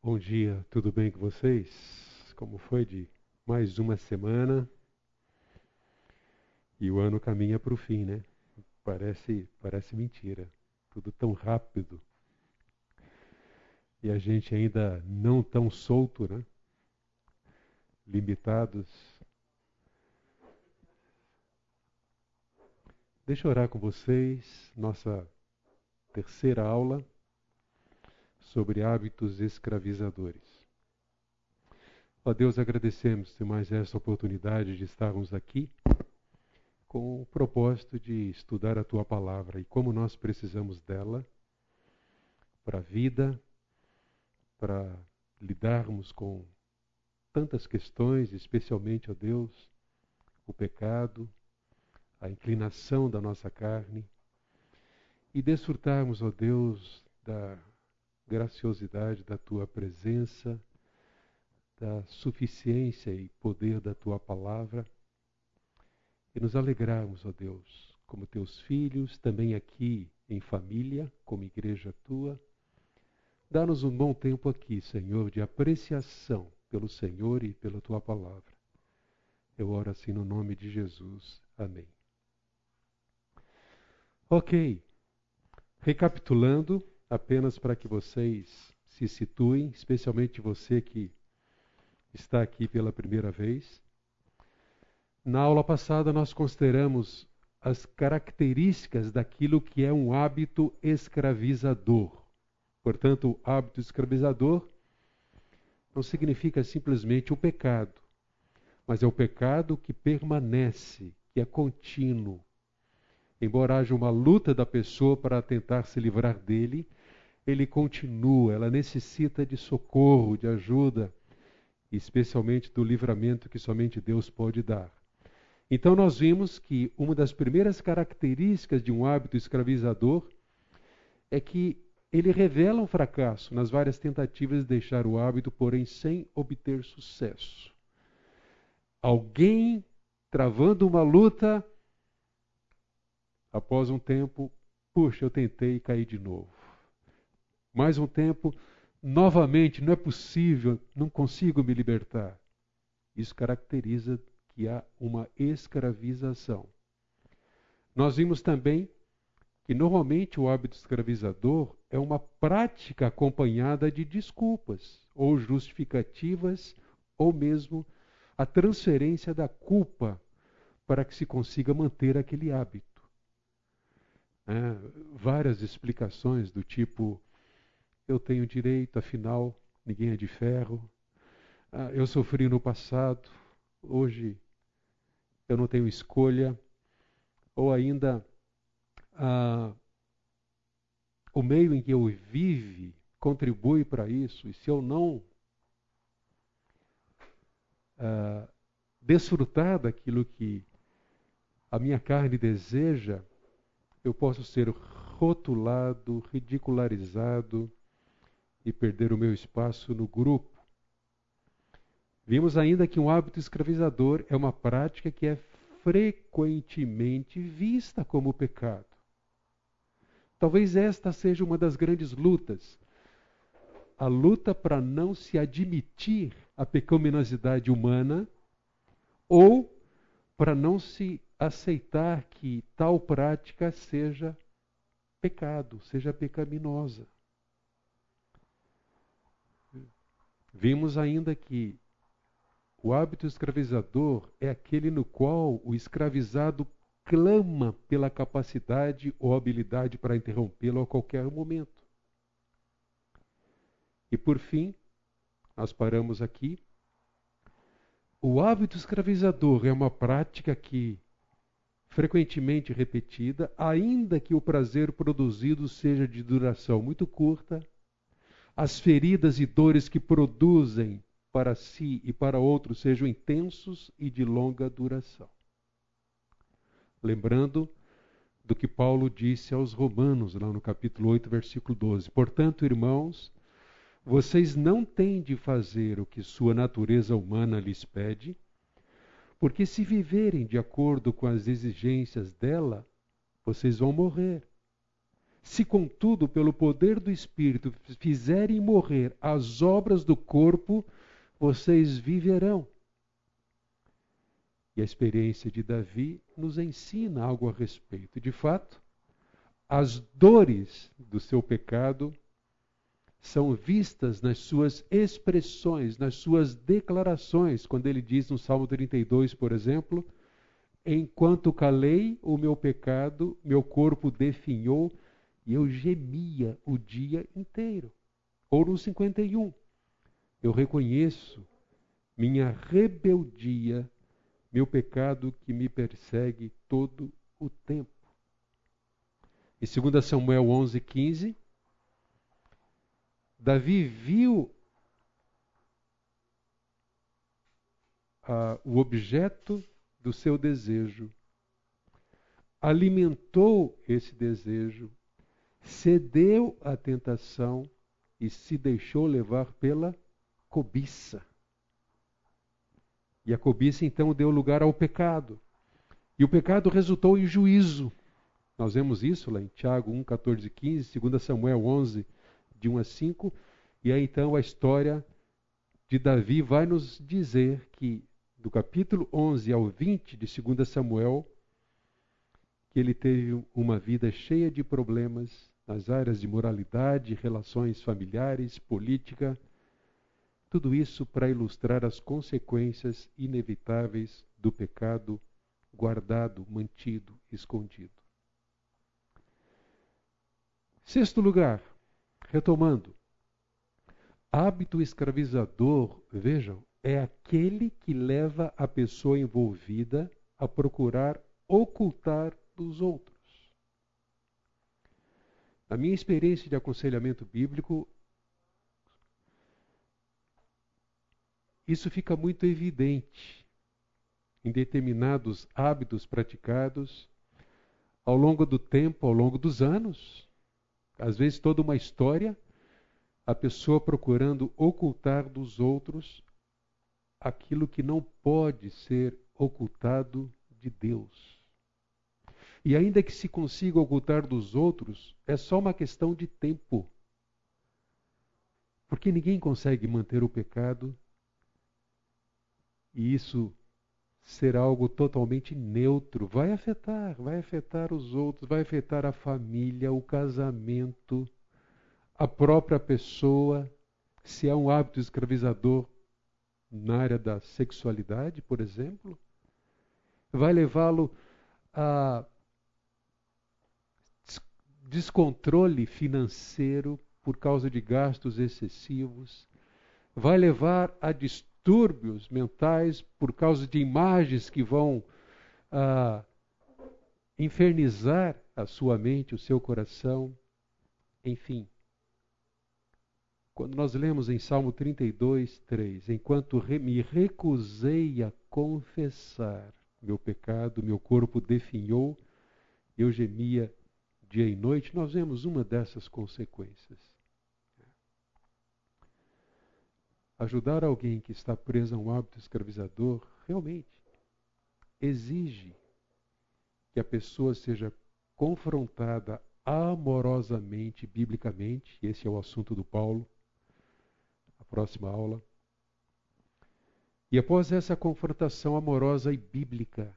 Bom dia, tudo bem com vocês? Como foi de mais uma semana? E o ano caminha para o fim, né? Parece, parece mentira. Tudo tão rápido. E a gente ainda não tão solto, né? Limitados. Deixa eu orar com vocês. Nossa terceira aula sobre hábitos escravizadores. Ó Deus, agradecemos por mais essa oportunidade de estarmos aqui com o propósito de estudar a tua palavra e como nós precisamos dela para a vida, para lidarmos com tantas questões, especialmente, ó Deus, o pecado, a inclinação da nossa carne, e desfrutarmos, ó Deus, da graciosidade da tua presença, da suficiência e poder da tua palavra, e nos alegrarmos, ó Deus, como teus filhos, também aqui em família, como igreja tua. Dá-nos um bom tempo aqui, Senhor, de apreciação pelo Senhor e pela tua palavra. Eu oro assim no nome de Jesus. Amém. Ok. Recapitulando, apenas para que vocês se situem, especialmente você que está aqui pela primeira vez. Na aula passada, nós consideramos as características daquilo que é um hábito escravizador. Portanto, o hábito escravizador não significa simplesmente o pecado, mas é o pecado que permanece, que é contínuo. Embora haja uma luta da pessoa para tentar se livrar dele, ele continua, ela necessita de socorro, de ajuda, especialmente do livramento que somente Deus pode dar. Então, nós vimos que uma das primeiras características de um hábito escravizador é que ele revela um fracasso nas várias tentativas de deixar o hábito, porém sem obter sucesso. Alguém travando uma luta, após um tempo, puxa, eu tentei e caí de novo mais um tempo, novamente, não é possível, não consigo me libertar. Isso caracteriza que há uma escravização. Nós vimos também que normalmente o hábito escravizador é uma prática acompanhada de desculpas ou justificativas ou mesmo a transferência da culpa para que se consiga manter aquele hábito. É, várias explicações do tipo eu tenho direito, afinal, ninguém é de ferro. Ah, eu sofri no passado, hoje eu não tenho escolha. Ou ainda, ah, o meio em que eu vive contribui para isso, e se eu não ah, desfrutar daquilo que a minha carne deseja, eu posso ser rotulado, ridicularizado, e perder o meu espaço no grupo. Vimos ainda que um hábito escravizador é uma prática que é frequentemente vista como pecado. Talvez esta seja uma das grandes lutas. A luta para não se admitir a pecaminosidade humana ou para não se aceitar que tal prática seja pecado, seja pecaminosa. Vimos ainda que o hábito escravizador é aquele no qual o escravizado clama pela capacidade ou habilidade para interrompê-lo a qualquer momento. E por fim, nós paramos aqui. O hábito escravizador é uma prática que, frequentemente repetida, ainda que o prazer produzido seja de duração muito curta, as feridas e dores que produzem para si e para outros sejam intensos e de longa duração. Lembrando do que Paulo disse aos Romanos, lá no capítulo 8, versículo 12: Portanto, irmãos, vocês não têm de fazer o que sua natureza humana lhes pede, porque se viverem de acordo com as exigências dela, vocês vão morrer. Se, contudo, pelo poder do Espírito fizerem morrer as obras do corpo, vocês viverão. E a experiência de Davi nos ensina algo a respeito. De fato, as dores do seu pecado são vistas nas suas expressões, nas suas declarações, quando ele diz no Salmo 32, por exemplo, enquanto calei o meu pecado, meu corpo definhou e eu gemia o dia inteiro. Ou no 51, eu reconheço minha rebeldia, meu pecado que me persegue todo o tempo. Em 2 Samuel 11, 15, Davi viu uh, o objeto do seu desejo, alimentou esse desejo, cedeu à tentação e se deixou levar pela cobiça. E a cobiça então deu lugar ao pecado. E o pecado resultou em juízo. Nós vemos isso lá em Tiago 1, 14 e 15, 2 Samuel 11, de 1 a 5. E aí então a história de Davi vai nos dizer que, do capítulo 11 ao 20 de 2 Samuel, que ele teve uma vida cheia de problemas nas áreas de moralidade, relações familiares, política, tudo isso para ilustrar as consequências inevitáveis do pecado guardado, mantido, escondido. Sexto lugar, retomando, hábito escravizador, vejam, é aquele que leva a pessoa envolvida a procurar ocultar dos outros. Na minha experiência de aconselhamento bíblico, isso fica muito evidente em determinados hábitos praticados ao longo do tempo, ao longo dos anos. Às vezes, toda uma história, a pessoa procurando ocultar dos outros aquilo que não pode ser ocultado de Deus. E ainda que se consiga ocultar dos outros, é só uma questão de tempo. Porque ninguém consegue manter o pecado e isso ser algo totalmente neutro. Vai afetar, vai afetar os outros, vai afetar a família, o casamento, a própria pessoa. Se há um hábito escravizador na área da sexualidade, por exemplo, vai levá-lo a descontrole financeiro por causa de gastos excessivos, vai levar a distúrbios mentais por causa de imagens que vão ah, infernizar a sua mente, o seu coração, enfim. Quando nós lemos em Salmo 32, 3, enquanto me recusei a confessar meu pecado, meu corpo definhou, eu gemia dia e noite, nós vemos uma dessas consequências. Ajudar alguém que está preso a um hábito escravizador realmente exige que a pessoa seja confrontada amorosamente, biblicamente, esse é o assunto do Paulo, a próxima aula. E após essa confrontação amorosa e bíblica,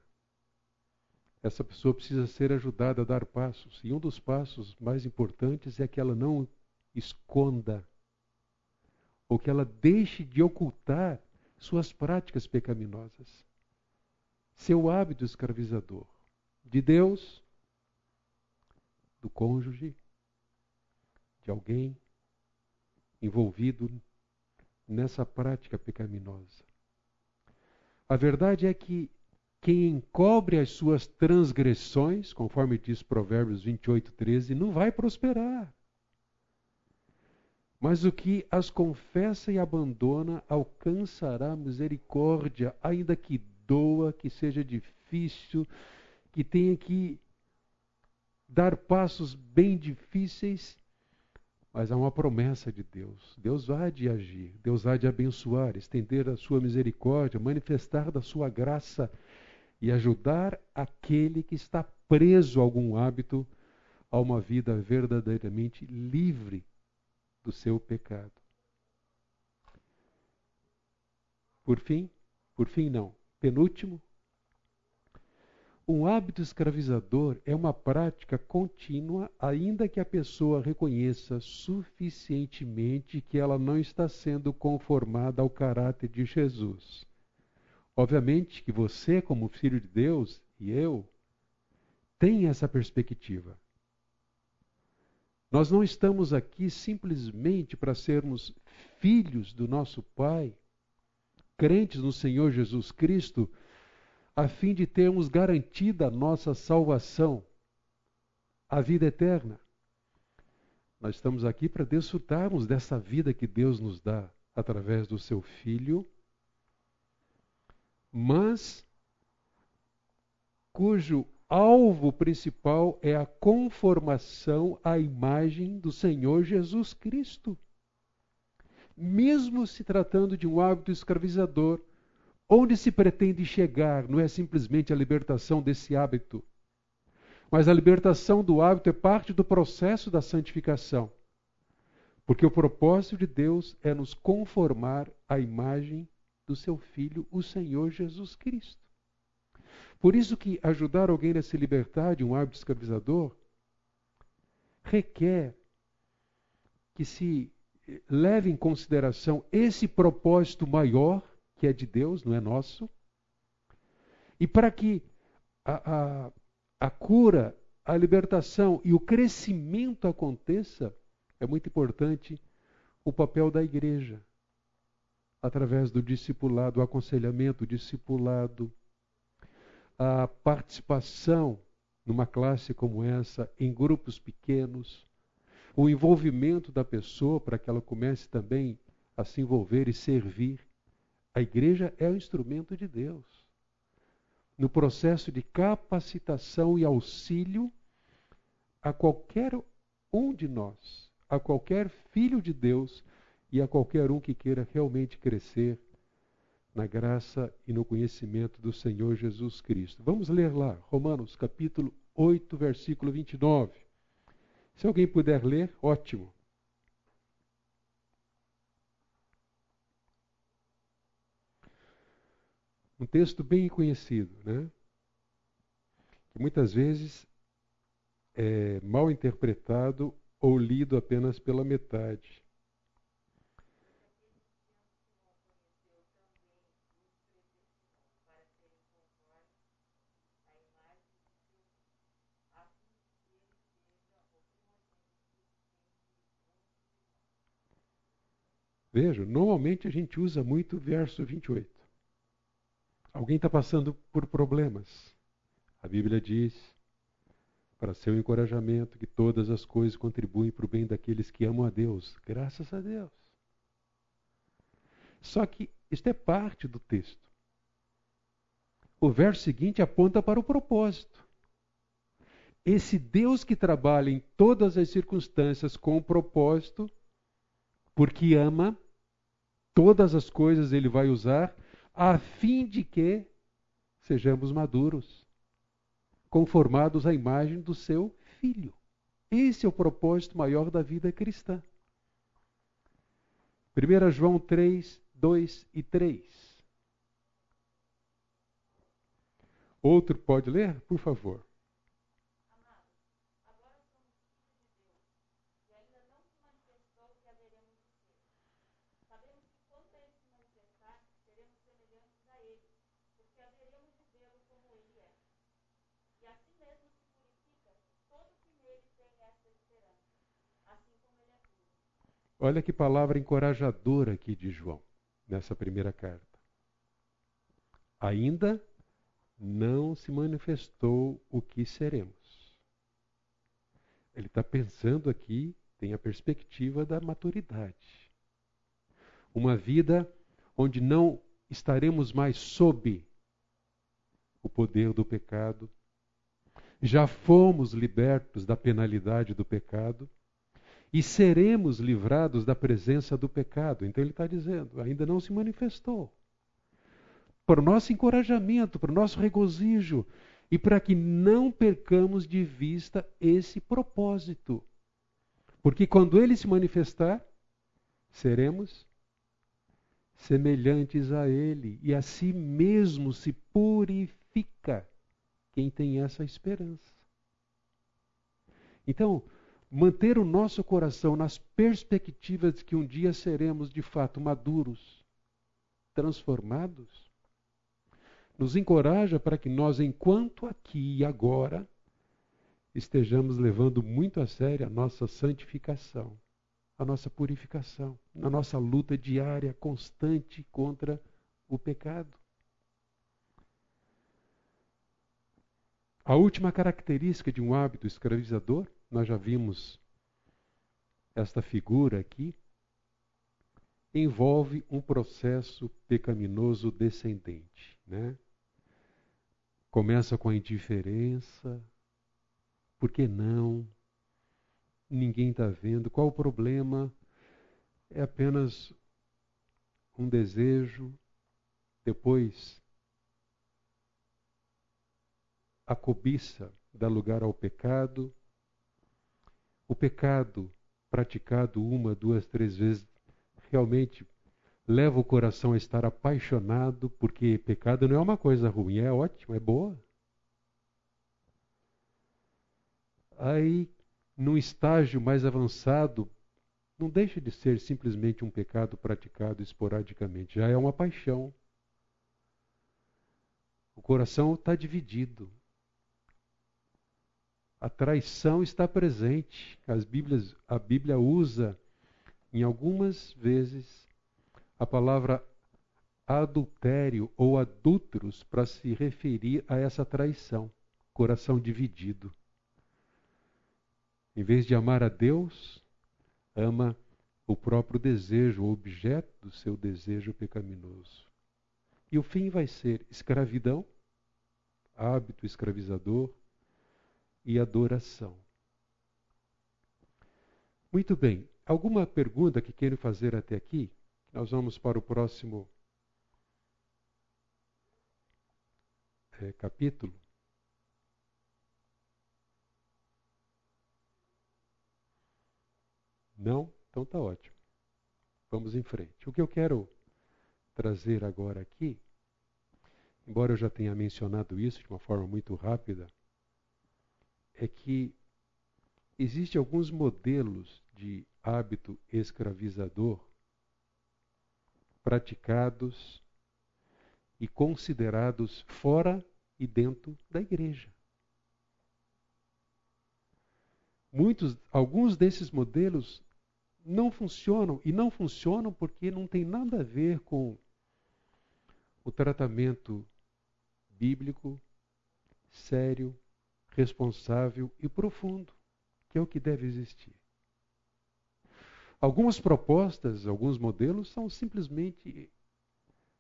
essa pessoa precisa ser ajudada a dar passos. E um dos passos mais importantes é que ela não esconda ou que ela deixe de ocultar suas práticas pecaminosas, seu hábito escravizador de Deus, do cônjuge, de alguém envolvido nessa prática pecaminosa. A verdade é que quem encobre as suas transgressões, conforme diz Provérbios 28, 13, não vai prosperar. Mas o que as confessa e abandona alcançará misericórdia, ainda que doa, que seja difícil, que tenha que dar passos bem difíceis, mas há uma promessa de Deus. Deus vai de agir, Deus vai de abençoar, estender a sua misericórdia, manifestar da sua graça e ajudar aquele que está preso a algum hábito, a uma vida verdadeiramente livre do seu pecado. Por fim, por fim não, penúltimo, um hábito escravizador é uma prática contínua, ainda que a pessoa reconheça suficientemente que ela não está sendo conformada ao caráter de Jesus. Obviamente que você, como filho de Deus, e eu, tem essa perspectiva. Nós não estamos aqui simplesmente para sermos filhos do nosso Pai, crentes no Senhor Jesus Cristo, a fim de termos garantida a nossa salvação, a vida eterna. Nós estamos aqui para desfrutarmos dessa vida que Deus nos dá através do seu Filho, mas cujo alvo principal é a conformação à imagem do Senhor Jesus Cristo. Mesmo se tratando de um hábito escravizador, Onde se pretende chegar não é simplesmente a libertação desse hábito, mas a libertação do hábito é parte do processo da santificação. Porque o propósito de Deus é nos conformar à imagem do seu Filho, o Senhor Jesus Cristo. Por isso que ajudar alguém a se libertar de um hábito escravizador requer que se leve em consideração esse propósito maior que é de Deus, não é nosso. E para que a, a, a cura, a libertação e o crescimento aconteça, é muito importante o papel da igreja, através do discipulado, o aconselhamento, o discipulado, a participação numa classe como essa, em grupos pequenos, o envolvimento da pessoa para que ela comece também a se envolver e servir. A igreja é o instrumento de Deus. No processo de capacitação e auxílio a qualquer um de nós, a qualquer filho de Deus e a qualquer um que queira realmente crescer na graça e no conhecimento do Senhor Jesus Cristo. Vamos ler lá, Romanos capítulo 8, versículo 29. Se alguém puder ler, ótimo. Um texto bem conhecido, né? que muitas vezes é mal interpretado ou lido apenas pela metade. Veja, normalmente a gente usa muito o verso 28. Alguém está passando por problemas. A Bíblia diz, para seu encorajamento, que todas as coisas contribuem para o bem daqueles que amam a Deus. Graças a Deus. Só que isto é parte do texto. O verso seguinte aponta para o propósito. Esse Deus que trabalha em todas as circunstâncias com o propósito, porque ama, todas as coisas ele vai usar a fim de que sejamos maduros, conformados à imagem do seu filho. Esse é o propósito maior da vida cristã. 1 João 3, 2 e 3. Outro pode ler, por favor. Olha que palavra encorajadora aqui de João, nessa primeira carta. Ainda não se manifestou o que seremos. Ele está pensando aqui, tem a perspectiva da maturidade. Uma vida onde não estaremos mais sob o poder do pecado, já fomos libertos da penalidade do pecado e seremos livrados da presença do pecado. Então ele está dizendo, ainda não se manifestou. Para o nosso encorajamento, para o nosso regozijo, e para que não percamos de vista esse propósito. Porque quando ele se manifestar, seremos semelhantes a ele, e a si mesmo se purifica quem tem essa esperança. Então, manter o nosso coração nas perspectivas de que um dia seremos de fato maduros, transformados, nos encoraja para que nós, enquanto aqui e agora, estejamos levando muito a sério a nossa santificação, a nossa purificação, a nossa luta diária, constante contra o pecado. A última característica de um hábito escravizador, nós já vimos esta figura aqui, envolve um processo pecaminoso descendente. Né? Começa com a indiferença, por que não? Ninguém está vendo. Qual o problema? É apenas um desejo. Depois, a cobiça dá lugar ao pecado. O pecado praticado uma, duas, três vezes realmente leva o coração a estar apaixonado, porque pecado não é uma coisa ruim, é ótimo, é boa. Aí, num estágio mais avançado, não deixa de ser simplesmente um pecado praticado esporadicamente, já é uma paixão. O coração está dividido. A traição está presente. As Bíblias, a Bíblia usa, em algumas vezes, a palavra adultério ou adúlteros para se referir a essa traição. Coração dividido. Em vez de amar a Deus, ama o próprio desejo, o objeto do seu desejo pecaminoso. E o fim vai ser escravidão, hábito escravizador e adoração. Muito bem. Alguma pergunta que queiram fazer até aqui? Nós vamos para o próximo é, capítulo. Não? Então tá ótimo. Vamos em frente. O que eu quero trazer agora aqui, embora eu já tenha mencionado isso de uma forma muito rápida, é que existem alguns modelos de hábito escravizador praticados e considerados fora e dentro da igreja. Muitos, alguns desses modelos não funcionam e não funcionam porque não tem nada a ver com o tratamento bíblico sério, responsável e profundo, que é o que deve existir. Algumas propostas, alguns modelos são simplesmente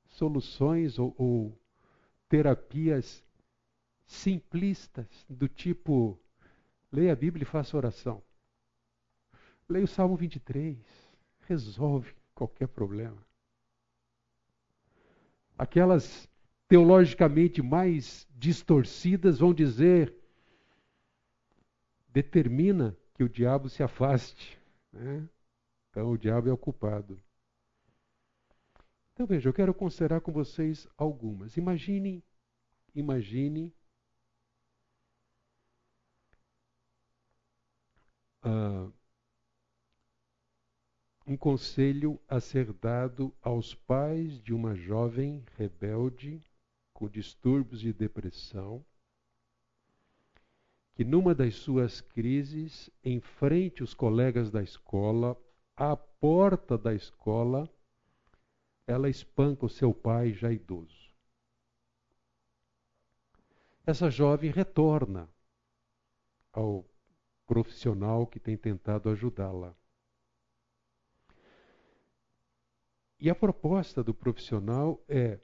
soluções ou, ou terapias simplistas, do tipo: leia a Bíblia e faça oração. Leia o Salmo 23, resolve qualquer problema. Aquelas teologicamente mais distorcidas vão dizer: determina que o diabo se afaste. Né? Então o diabo é o culpado. Então veja, eu quero considerar com vocês algumas. Imagine, imagine uh, um conselho a ser dado aos pais de uma jovem rebelde com distúrbios de depressão, que numa das suas crises, enfrente os colegas da escola, à porta da escola, ela espanca o seu pai já idoso. Essa jovem retorna ao profissional que tem tentado ajudá-la. E a proposta do profissional é: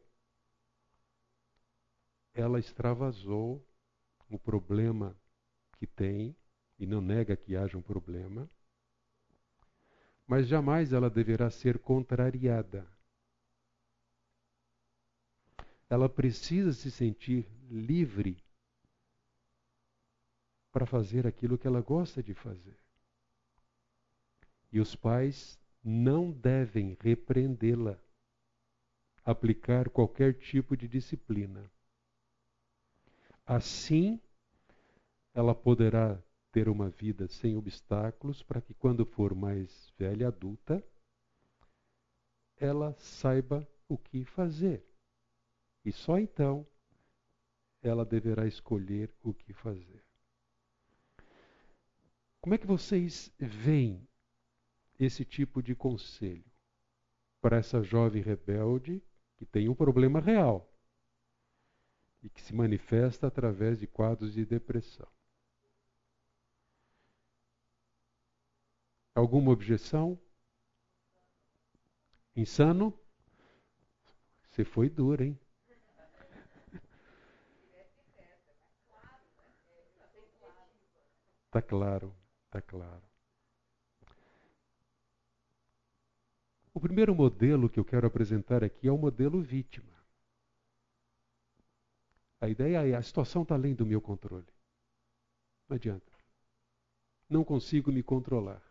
ela extravasou o problema que tem, e não nega que haja um problema, mas jamais ela deverá ser contrariada. Ela precisa se sentir livre para fazer aquilo que ela gosta de fazer. E os pais não devem repreendê-la, aplicar qualquer tipo de disciplina. Assim, ela poderá ter uma vida sem obstáculos para que, quando for mais velha, adulta, ela saiba o que fazer. E só então ela deverá escolher o que fazer. Como é que vocês veem esse tipo de conselho para essa jovem rebelde que tem um problema real e que se manifesta através de quadros de depressão. Alguma objeção? Insano? Você foi duro, hein? Está claro, está claro. O primeiro modelo que eu quero apresentar aqui é o modelo vítima. A ideia é: a situação está além do meu controle. Não adianta. Não consigo me controlar.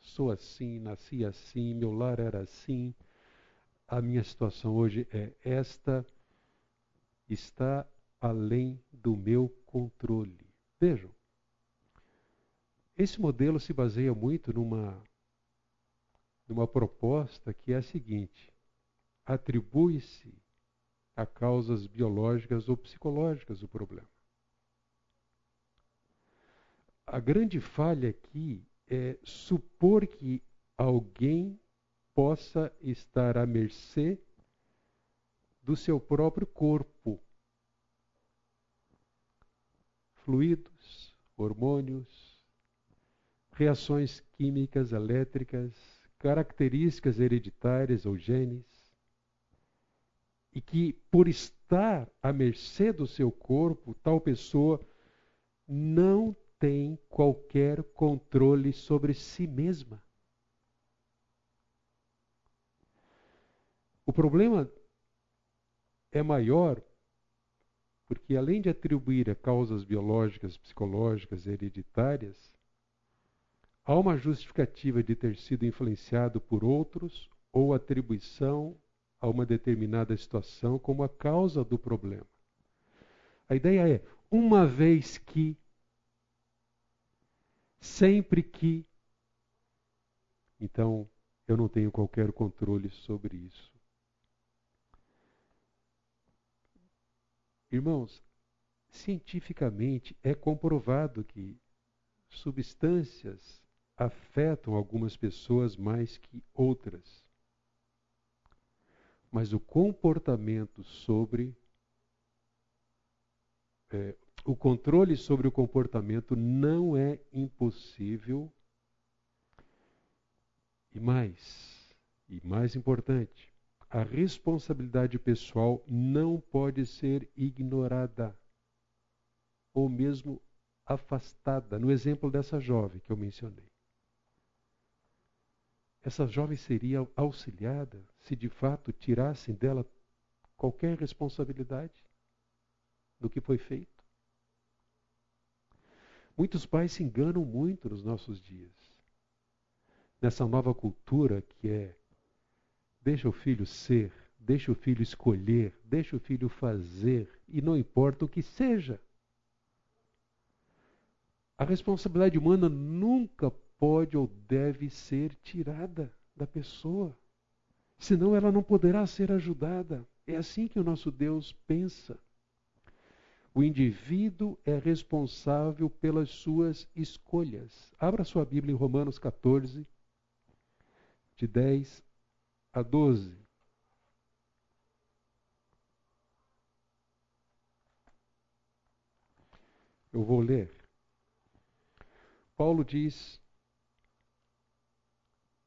Sou assim, nasci assim, meu lar era assim. A minha situação hoje é esta. Está além do meu controle. Vejam, esse modelo se baseia muito numa numa proposta que é a seguinte: atribui-se a causas biológicas ou psicológicas o problema. A grande falha aqui é supor que alguém possa estar à mercê do seu próprio corpo. Fluidos, hormônios, reações químicas, elétricas, características hereditárias ou genes, e que, por estar à mercê do seu corpo, tal pessoa não tem qualquer controle sobre si mesma. O problema é maior porque, além de atribuir a causas biológicas, psicológicas, hereditárias, Há uma justificativa de ter sido influenciado por outros ou atribuição a uma determinada situação como a causa do problema. A ideia é, uma vez que, sempre que, então eu não tenho qualquer controle sobre isso. Irmãos, cientificamente é comprovado que substâncias afetam algumas pessoas mais que outras. Mas o comportamento sobre. É, o controle sobre o comportamento não é impossível. E mais, e mais importante, a responsabilidade pessoal não pode ser ignorada ou mesmo afastada, no exemplo dessa jovem que eu mencionei essa jovem seria auxiliada se de fato tirassem dela qualquer responsabilidade do que foi feito. Muitos pais se enganam muito nos nossos dias. Nessa nova cultura que é deixa o filho ser, deixa o filho escolher, deixa o filho fazer, e não importa o que seja. A responsabilidade humana nunca pode ou deve ser tirada da pessoa. Senão ela não poderá ser ajudada. É assim que o nosso Deus pensa. O indivíduo é responsável pelas suas escolhas. Abra sua Bíblia em Romanos 14, de 10 a 12. Eu vou ler. Paulo diz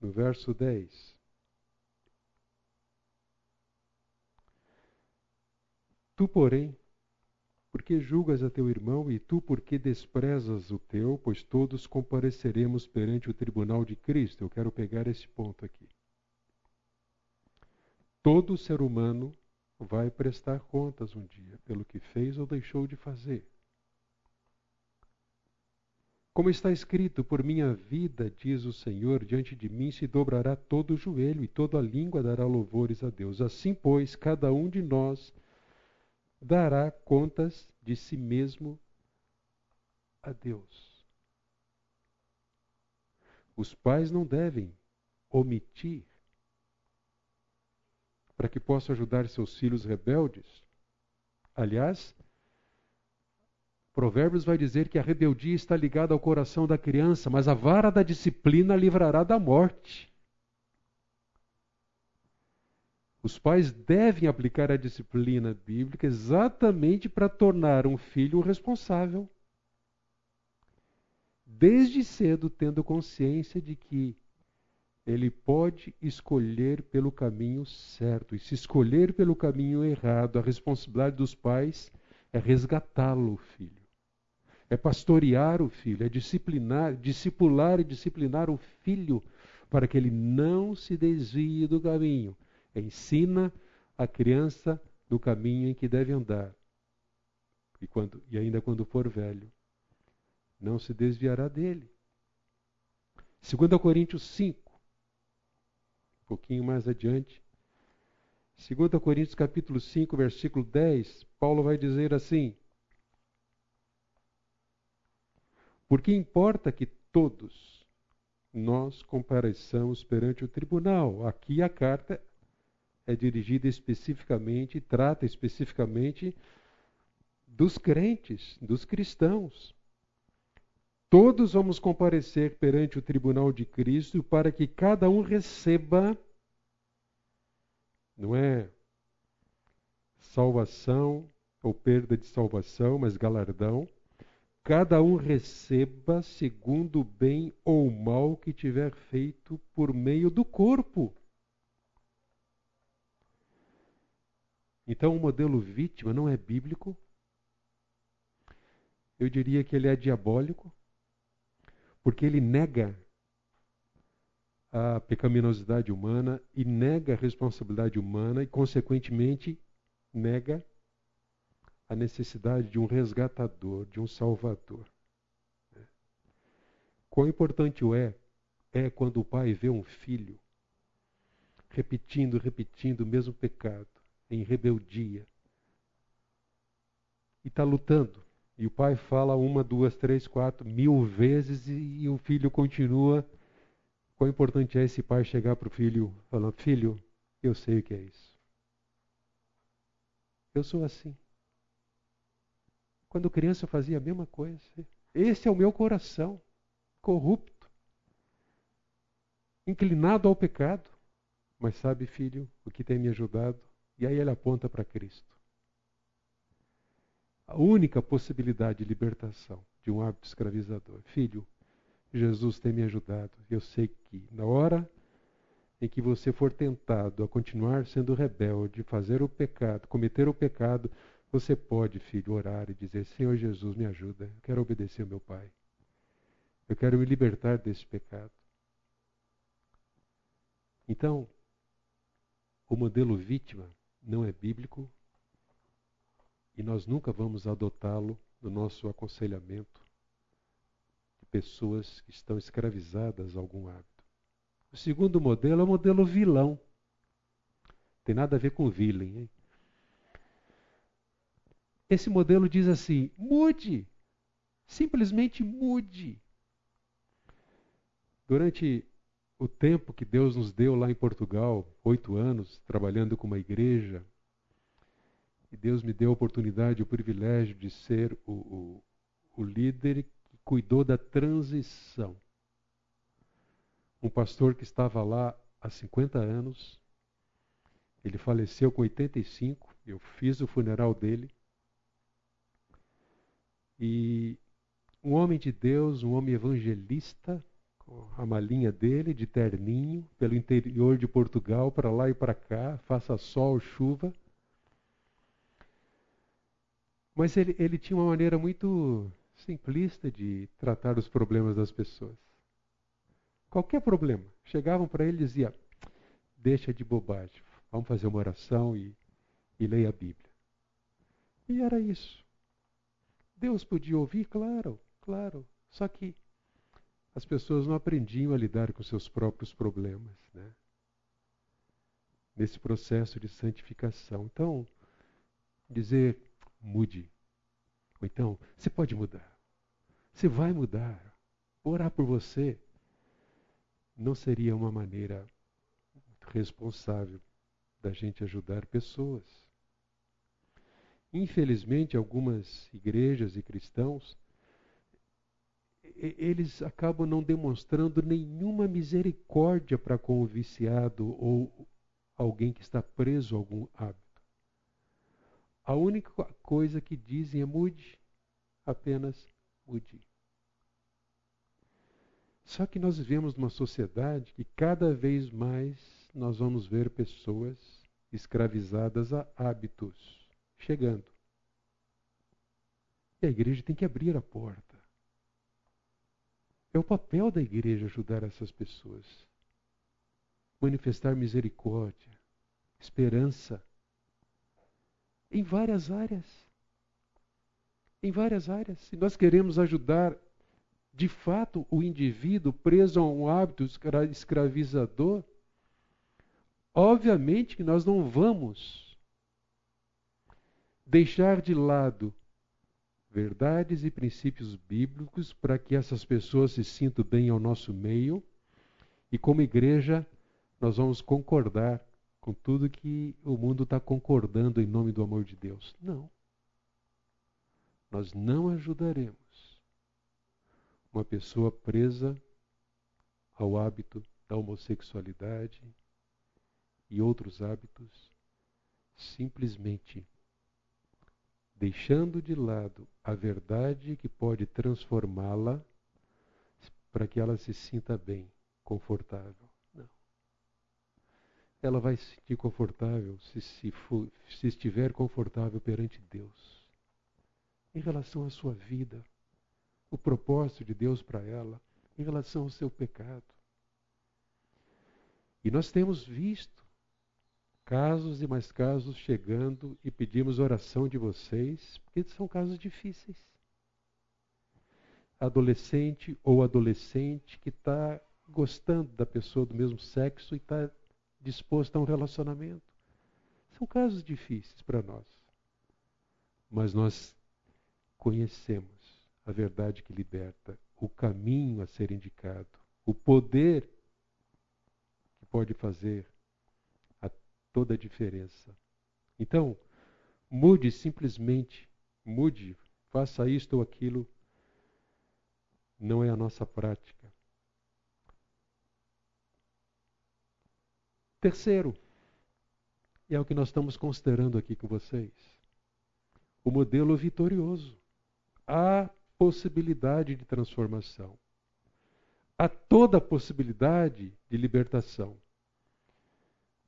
no verso 10. Tu, porém, porque julgas a teu irmão, e tu, porque desprezas o teu, pois todos compareceremos perante o tribunal de Cristo. Eu quero pegar esse ponto aqui. Todo ser humano vai prestar contas um dia pelo que fez ou deixou de fazer. Como está escrito, por minha vida, diz o Senhor, diante de mim se dobrará todo o joelho e toda a língua dará louvores a Deus. Assim, pois, cada um de nós dará contas de si mesmo a Deus. Os pais não devem omitir para que possam ajudar seus filhos rebeldes. Aliás, Provérbios vai dizer que a rebeldia está ligada ao coração da criança, mas a vara da disciplina livrará da morte. Os pais devem aplicar a disciplina bíblica exatamente para tornar um filho responsável. Desde cedo, tendo consciência de que ele pode escolher pelo caminho certo. E se escolher pelo caminho errado, a responsabilidade dos pais é resgatá-lo, filho é pastorear o filho, é disciplinar, discipular e disciplinar o filho para que ele não se desvie do caminho. Ensina a criança do caminho em que deve andar. E, quando, e ainda quando for velho, não se desviará dele. 2 Coríntios 5, um pouquinho mais adiante. 2 Coríntios capítulo 5, versículo 10, Paulo vai dizer assim: Porque importa que todos nós compareçamos perante o tribunal. Aqui a carta é dirigida especificamente, trata especificamente dos crentes, dos cristãos. Todos vamos comparecer perante o tribunal de Cristo para que cada um receba, não é salvação ou perda de salvação, mas galardão cada um receba segundo o bem ou mal que tiver feito por meio do corpo. Então, o modelo vítima não é bíblico. Eu diria que ele é diabólico, porque ele nega a pecaminosidade humana e nega a responsabilidade humana e, consequentemente, nega a necessidade de um resgatador, de um salvador. Quão importante é é quando o pai vê um filho repetindo, repetindo o mesmo pecado, em rebeldia, e está lutando. E o pai fala uma, duas, três, quatro, mil vezes e, e o filho continua. Quão importante é esse pai chegar para o filho falando: Filho, eu sei o que é isso. Eu sou assim. Quando criança eu fazia a mesma coisa. Esse é o meu coração, corrupto, inclinado ao pecado. Mas sabe, filho, o que tem me ajudado? E aí ele aponta para Cristo. A única possibilidade de libertação de um hábito escravizador. Filho, Jesus tem me ajudado. Eu sei que na hora em que você for tentado a continuar sendo rebelde, fazer o pecado, cometer o pecado, você pode, filho, orar e dizer: Senhor Jesus, me ajuda. Eu quero obedecer ao meu Pai. Eu quero me libertar desse pecado. Então, o modelo vítima não é bíblico e nós nunca vamos adotá-lo no nosso aconselhamento de pessoas que estão escravizadas a algum hábito. O segundo modelo é o modelo vilão. Tem nada a ver com villain, hein? Esse modelo diz assim: mude, simplesmente mude. Durante o tempo que Deus nos deu lá em Portugal, oito anos, trabalhando com uma igreja, e Deus me deu a oportunidade, o privilégio de ser o, o, o líder que cuidou da transição. Um pastor que estava lá há 50 anos, ele faleceu com 85, eu fiz o funeral dele. E um homem de Deus, um homem evangelista, a malinha dele, de terninho, pelo interior de Portugal, para lá e para cá, faça sol, chuva. Mas ele, ele tinha uma maneira muito simplista de tratar os problemas das pessoas. Qualquer problema. Chegavam para ele e dizia: Deixa de bobagem, vamos fazer uma oração e, e leia a Bíblia. E era isso. Deus podia ouvir, claro, claro. Só que as pessoas não aprendiam a lidar com seus próprios problemas, né? Nesse processo de santificação. Então, dizer mude. Ou então, você pode mudar. Você vai mudar. Orar por você não seria uma maneira responsável da gente ajudar pessoas. Infelizmente, algumas igrejas e cristãos eles acabam não demonstrando nenhuma misericórdia para com o viciado ou alguém que está preso a algum hábito. A única coisa que dizem é mude, apenas mude. Só que nós vivemos numa sociedade que cada vez mais nós vamos ver pessoas escravizadas a hábitos chegando. E a igreja tem que abrir a porta. É o papel da igreja ajudar essas pessoas. Manifestar misericórdia, esperança. Em várias áreas. Em várias áreas. Se nós queremos ajudar, de fato, o indivíduo preso a um hábito escravizador, obviamente que nós não vamos deixar de lado verdades e princípios bíblicos para que essas pessoas se sintam bem ao nosso meio. E como igreja, nós vamos concordar com tudo que o mundo está concordando em nome do amor de Deus. Não. Nós não ajudaremos uma pessoa presa ao hábito da homossexualidade e outros hábitos simplesmente deixando de lado a verdade que pode transformá-la para que ela se sinta bem, confortável. Não. Ela vai se sentir confortável se, se, for, se estiver confortável perante Deus. Em relação à sua vida, o propósito de Deus para ela, em relação ao seu pecado. E nós temos visto casos e mais casos chegando e pedimos oração de vocês, porque são casos difíceis. Adolescente ou adolescente que está gostando da pessoa do mesmo sexo e está disposto a um relacionamento. São casos difíceis para nós. Mas nós conhecemos a verdade que liberta, o caminho a ser indicado, o poder que pode fazer toda a diferença. Então, mude simplesmente, mude, faça isto ou aquilo, não é a nossa prática. Terceiro, é o que nós estamos considerando aqui com vocês, o modelo vitorioso. Há possibilidade de transformação. Há toda a possibilidade de libertação.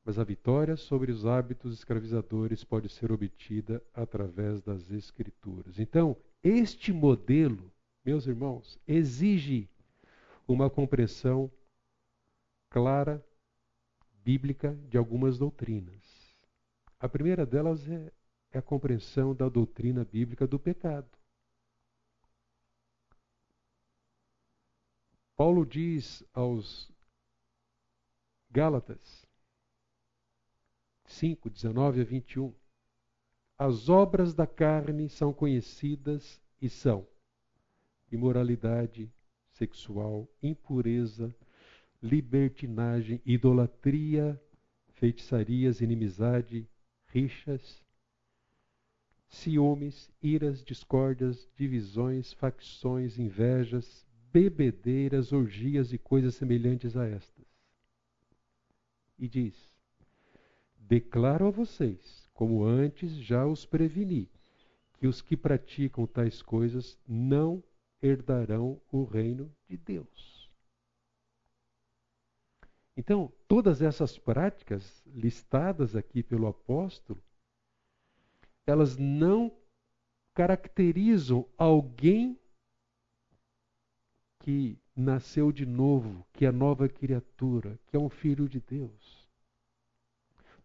Mas a vitória sobre os hábitos escravizadores pode ser obtida através das Escrituras. Então, este modelo, meus irmãos, exige uma compreensão clara, bíblica, de algumas doutrinas. A primeira delas é, é a compreensão da doutrina bíblica do pecado. Paulo diz aos Gálatas 5, 19 a 21. As obras da carne são conhecidas e são imoralidade sexual, impureza, libertinagem, idolatria, feitiçarias, inimizade, rixas, ciúmes, iras, discórdias, divisões, facções, invejas, bebedeiras, orgias e coisas semelhantes a estas. E diz: Declaro a vocês, como antes já os preveni, que os que praticam tais coisas não herdarão o reino de Deus. Então, todas essas práticas listadas aqui pelo apóstolo, elas não caracterizam alguém que nasceu de novo, que é nova criatura, que é um filho de Deus.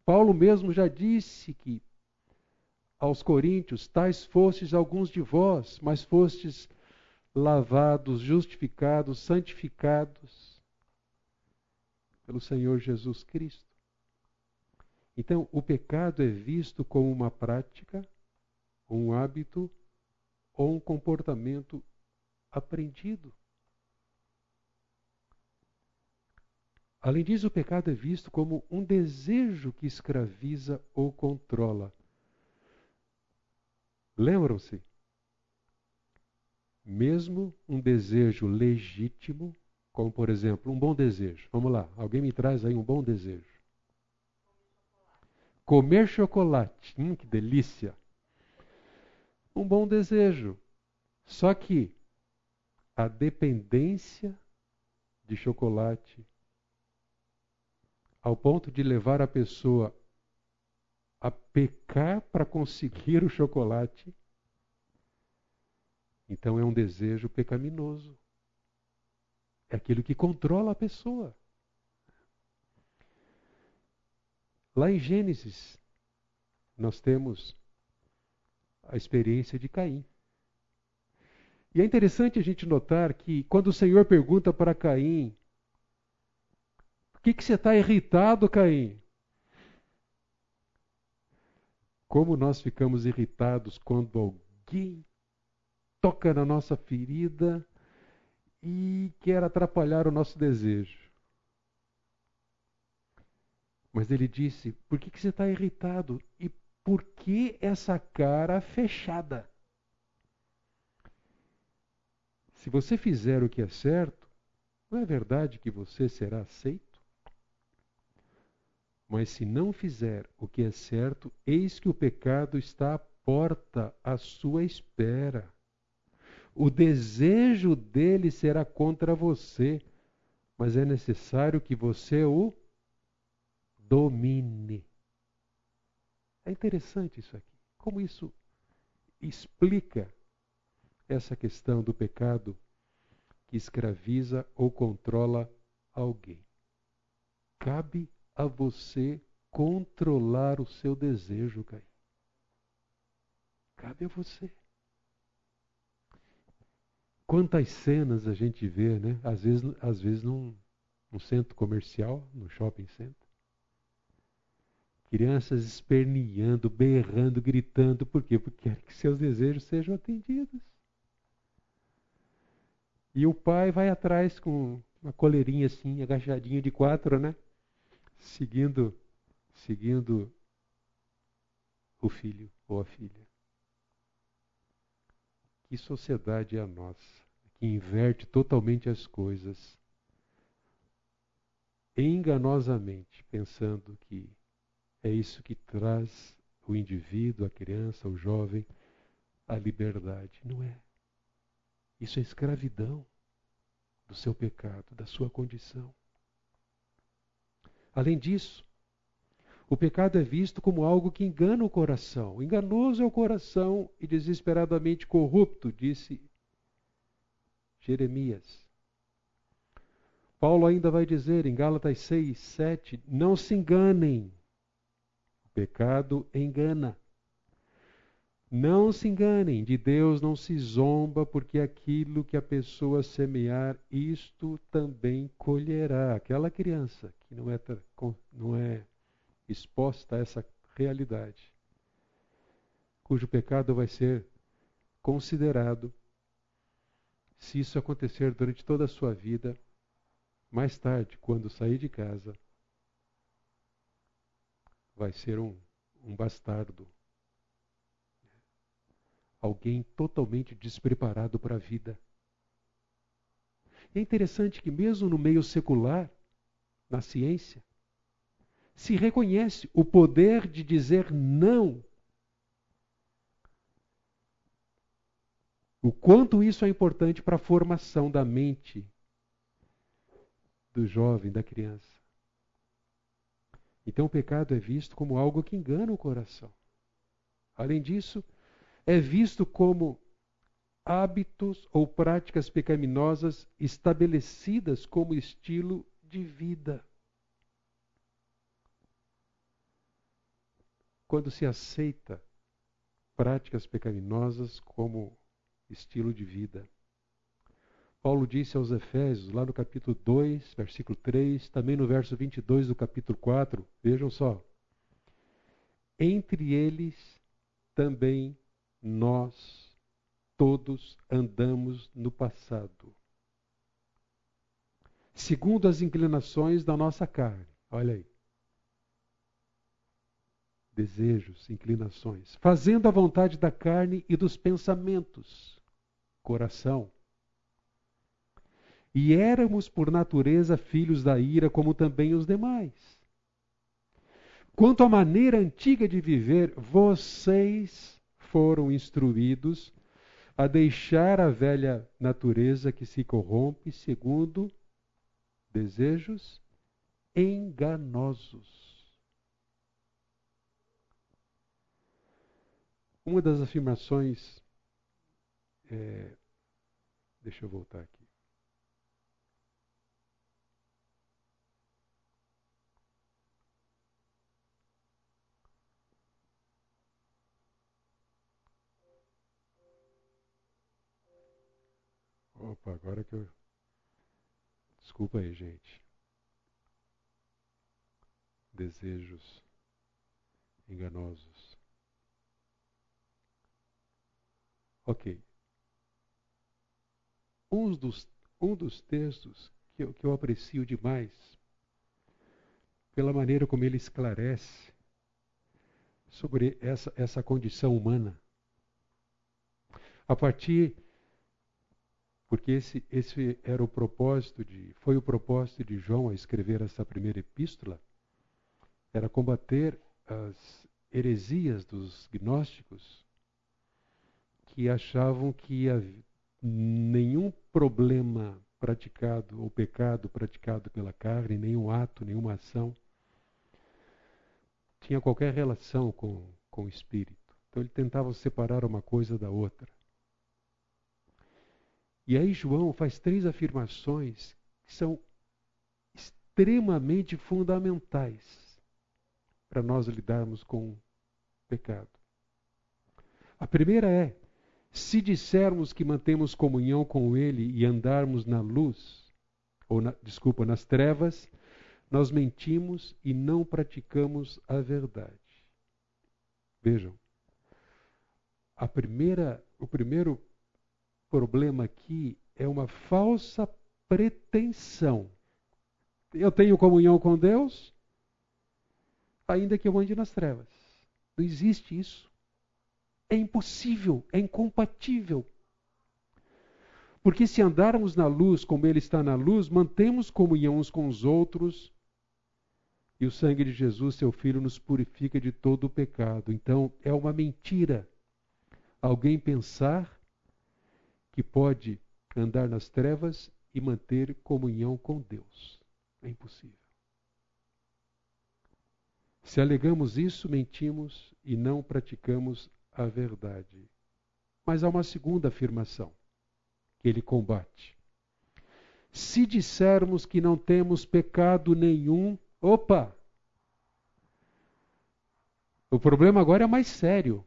Paulo mesmo já disse que aos coríntios, tais fostes alguns de vós, mas fostes lavados, justificados, santificados pelo Senhor Jesus Cristo. Então, o pecado é visto como uma prática, um hábito ou um comportamento aprendido. Além disso, o pecado é visto como um desejo que escraviza ou controla. Lembram-se? Mesmo um desejo legítimo, como por exemplo, um bom desejo. Vamos lá, alguém me traz aí um bom desejo. Comer chocolate. Hum, que delícia! Um bom desejo. Só que a dependência de chocolate ao ponto de levar a pessoa a pecar para conseguir o chocolate, então é um desejo pecaminoso. É aquilo que controla a pessoa. Lá em Gênesis, nós temos a experiência de Caim. E é interessante a gente notar que quando o Senhor pergunta para Caim que, que você está irritado, Caim? Como nós ficamos irritados quando alguém toca na nossa ferida e quer atrapalhar o nosso desejo. Mas ele disse: Por que, que você está irritado? E por que essa cara fechada? Se você fizer o que é certo, não é verdade que você será aceito? Mas se não fizer o que é certo, eis que o pecado está à porta, à sua espera. O desejo dele será contra você, mas é necessário que você o domine. É interessante isso aqui. Como isso explica essa questão do pecado que escraviza ou controla alguém? Cabe a você controlar o seu desejo, Caim. Cabe a você. Quantas cenas a gente vê, né? Às vezes, às vezes num, num centro comercial, no shopping center. Crianças esperneando, berrando, gritando. Por quê? Porque querem que seus desejos sejam atendidos. E o pai vai atrás com uma coleirinha assim, agachadinho de quatro, né? Seguindo, seguindo o filho ou a filha. Que sociedade é a nossa, que inverte totalmente as coisas, enganosamente, pensando que é isso que traz o indivíduo, a criança, o jovem, a liberdade. Não é. Isso é escravidão do seu pecado, da sua condição. Além disso, o pecado é visto como algo que engana o coração. Enganoso é o coração e desesperadamente corrupto, disse Jeremias. Paulo ainda vai dizer em Gálatas 6, 7: Não se enganem, o pecado engana. Não se enganem, de Deus não se zomba, porque aquilo que a pessoa semear, isto também colherá. Aquela criança que não é, não é exposta a essa realidade, cujo pecado vai ser considerado, se isso acontecer durante toda a sua vida, mais tarde, quando sair de casa, vai ser um, um bastardo alguém totalmente despreparado para a vida. É interessante que, mesmo no meio secular, na ciência, se reconhece o poder de dizer não. O quanto isso é importante para a formação da mente do jovem, da criança. Então o pecado é visto como algo que engana o coração. Além disso, é visto como hábitos ou práticas pecaminosas estabelecidas como estilo de vida. Quando se aceita práticas pecaminosas como estilo de vida, Paulo disse aos Efésios, lá no capítulo 2, versículo 3, também no verso 22 do capítulo 4, vejam só. Entre eles também nós todos andamos no passado, segundo as inclinações da nossa carne. Olha aí. Desejos, inclinações, fazendo a vontade da carne e dos pensamentos, coração e éramos por natureza filhos da ira, como também os demais. Quanto à maneira antiga de viver, vocês foram instruídos a deixar a velha natureza que se corrompe segundo desejos enganosos. Uma das afirmações. É, deixa eu voltar aqui. Opa, agora que eu. Desculpa aí, gente. Desejos enganosos. Ok. Um dos, um dos textos que eu, que eu aprecio demais, pela maneira como ele esclarece sobre essa, essa condição humana, a partir porque esse, esse era o propósito de, foi o propósito de João a escrever essa primeira epístola, era combater as heresias dos gnósticos que achavam que nenhum problema praticado ou pecado praticado pela carne, nenhum ato, nenhuma ação tinha qualquer relação com, com o espírito. Então ele tentava separar uma coisa da outra. E aí João faz três afirmações que são extremamente fundamentais para nós lidarmos com o pecado. A primeira é: se dissermos que mantemos comunhão com Ele e andarmos na luz, ou na, desculpa, nas trevas, nós mentimos e não praticamos a verdade. Vejam, a primeira, o primeiro problema aqui é uma falsa pretensão. Eu tenho comunhão com Deus, ainda que eu ande nas trevas. Não existe isso. É impossível, é incompatível. Porque se andarmos na luz como Ele está na luz, mantemos comunhão uns com os outros, e o sangue de Jesus, seu Filho, nos purifica de todo o pecado. Então, é uma mentira alguém pensar que pode andar nas trevas e manter comunhão com Deus. É impossível. Se alegamos isso, mentimos e não praticamos a verdade. Mas há uma segunda afirmação que ele combate. Se dissermos que não temos pecado nenhum, opa! O problema agora é mais sério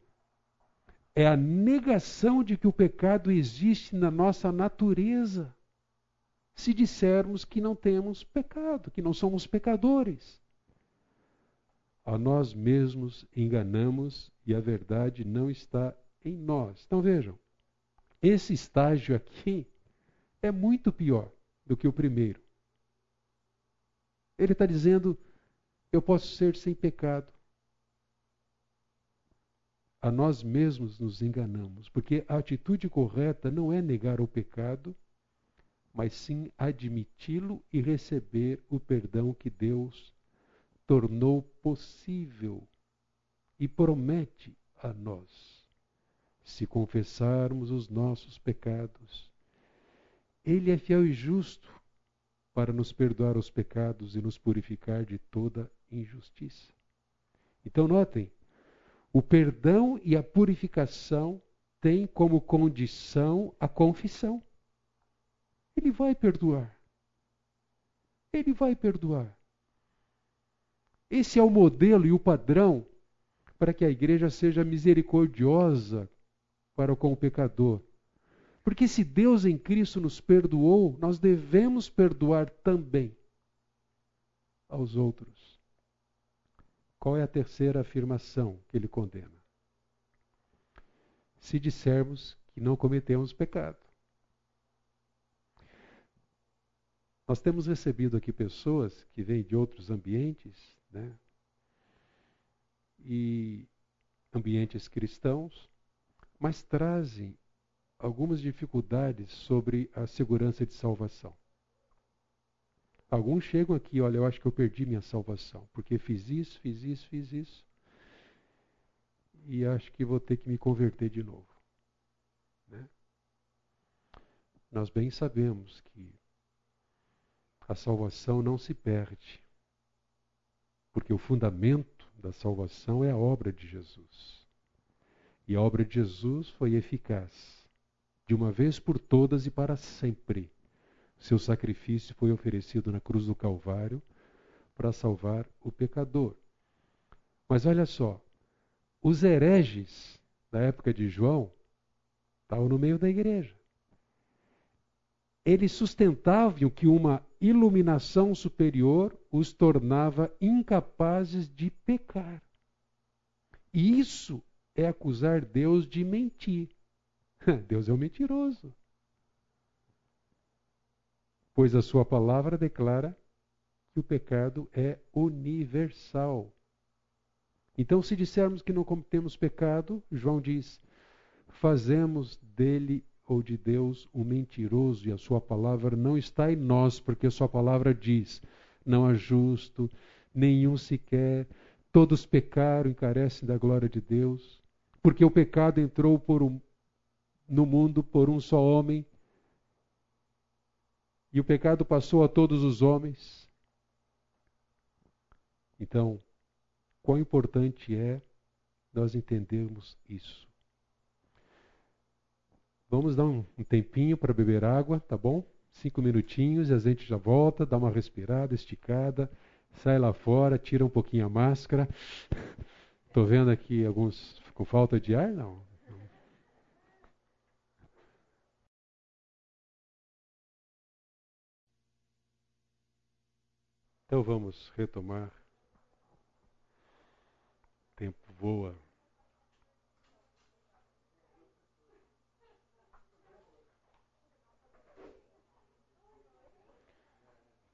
é a negação de que o pecado existe na nossa natureza. Se dissermos que não temos pecado, que não somos pecadores, a nós mesmos enganamos e a verdade não está em nós. Então vejam, esse estágio aqui é muito pior do que o primeiro. Ele está dizendo: eu posso ser sem pecado, a nós mesmos nos enganamos, porque a atitude correta não é negar o pecado, mas sim admiti-lo e receber o perdão que Deus tornou possível e promete a nós. Se confessarmos os nossos pecados, Ele é fiel e justo para nos perdoar os pecados e nos purificar de toda injustiça. Então, notem, o perdão e a purificação têm como condição a confissão. Ele vai perdoar. Ele vai perdoar. Esse é o modelo e o padrão para que a igreja seja misericordiosa para com o pecador. Porque se Deus em Cristo nos perdoou, nós devemos perdoar também aos outros. Qual é a terceira afirmação que ele condena? Se dissermos que não cometemos pecado. Nós temos recebido aqui pessoas que vêm de outros ambientes, né? E ambientes cristãos, mas trazem algumas dificuldades sobre a segurança de salvação. Alguns chegam aqui, olha, eu acho que eu perdi minha salvação, porque fiz isso, fiz isso, fiz isso, e acho que vou ter que me converter de novo. Né? Nós bem sabemos que a salvação não se perde, porque o fundamento da salvação é a obra de Jesus. E a obra de Jesus foi eficaz de uma vez por todas e para sempre. Seu sacrifício foi oferecido na cruz do Calvário para salvar o pecador. Mas olha só, os hereges da época de João estavam no meio da igreja. Eles sustentavam que uma iluminação superior os tornava incapazes de pecar. E isso é acusar Deus de mentir. Deus é um mentiroso. Pois a sua palavra declara que o pecado é universal. Então, se dissermos que não cometemos pecado, João diz: fazemos dele ou de Deus um mentiroso e a sua palavra não está em nós, porque a sua palavra diz: não há justo, nenhum sequer, todos pecaram e carecem da glória de Deus, porque o pecado entrou um, no mundo por um só homem, e o pecado passou a todos os homens. Então, quão importante é nós entendermos isso. Vamos dar um, tempinho para beber água, tá bom? Cinco minutinhos e a gente já volta, dá uma respirada, esticada, sai lá fora, tira um pouquinho a máscara. Estou vendo aqui alguns com falta de ar, não? Então vamos retomar. O tempo voa.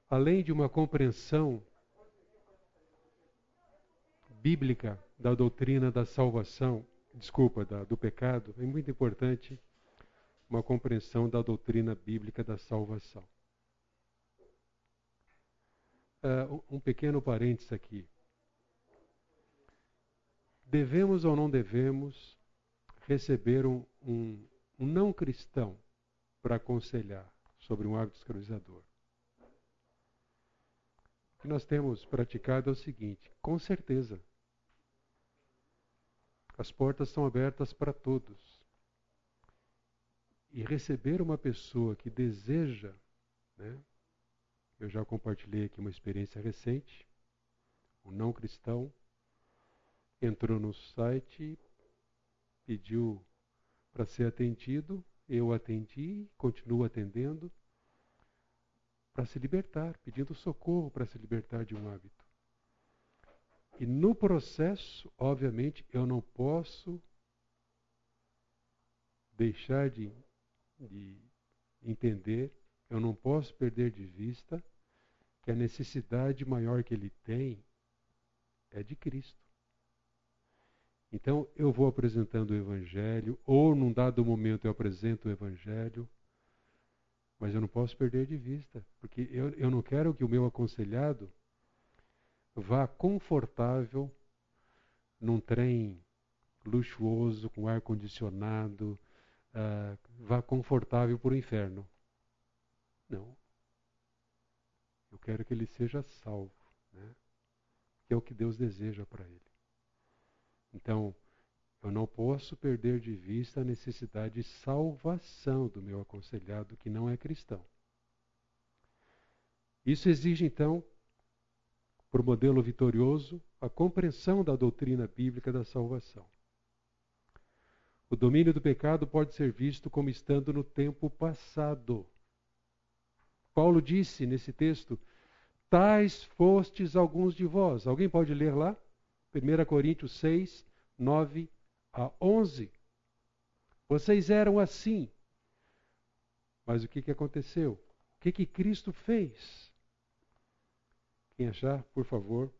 Além de uma compreensão bíblica da doutrina da salvação, desculpa, da, do pecado, é muito importante uma compreensão da doutrina bíblica da salvação. Uh, um pequeno parênteses aqui. Devemos ou não devemos receber um, um, um não cristão para aconselhar sobre um hábito escravizador? O que nós temos praticado é o seguinte: com certeza, as portas estão abertas para todos. E receber uma pessoa que deseja né, eu já compartilhei aqui uma experiência recente. Um não cristão entrou no site, pediu para ser atendido, eu atendi, continuo atendendo, para se libertar, pedindo socorro para se libertar de um hábito. E no processo, obviamente, eu não posso deixar de, de entender eu não posso perder de vista que a necessidade maior que ele tem é de Cristo. Então eu vou apresentando o Evangelho, ou num dado momento eu apresento o Evangelho, mas eu não posso perder de vista, porque eu, eu não quero que o meu aconselhado vá confortável num trem luxuoso, com ar condicionado, uh, vá confortável para o inferno. Não. Eu quero que ele seja salvo, né? que é o que Deus deseja para ele. Então, eu não posso perder de vista a necessidade de salvação do meu aconselhado que não é cristão. Isso exige, então, por modelo vitorioso, a compreensão da doutrina bíblica da salvação. O domínio do pecado pode ser visto como estando no tempo passado. Paulo disse nesse texto: Tais fostes alguns de vós. Alguém pode ler lá? 1 Coríntios 6, 9 a 11. Vocês eram assim. Mas o que, que aconteceu? O que, que Cristo fez? Quem achar, por favor,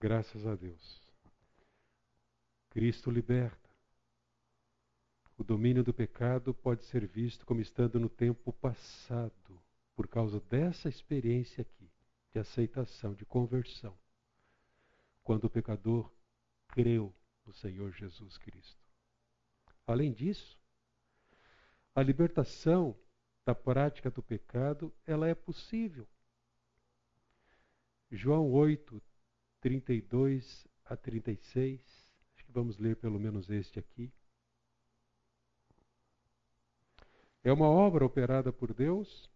Graças a Deus. Cristo liberta. O domínio do pecado pode ser visto como estando no tempo passado, por causa dessa experiência aqui, de aceitação, de conversão. Quando o pecador creu no Senhor Jesus Cristo. Além disso, a libertação da prática do pecado, ela é possível. João 8, 32 a 36. Acho que vamos ler pelo menos este aqui. É uma obra operada por Deus,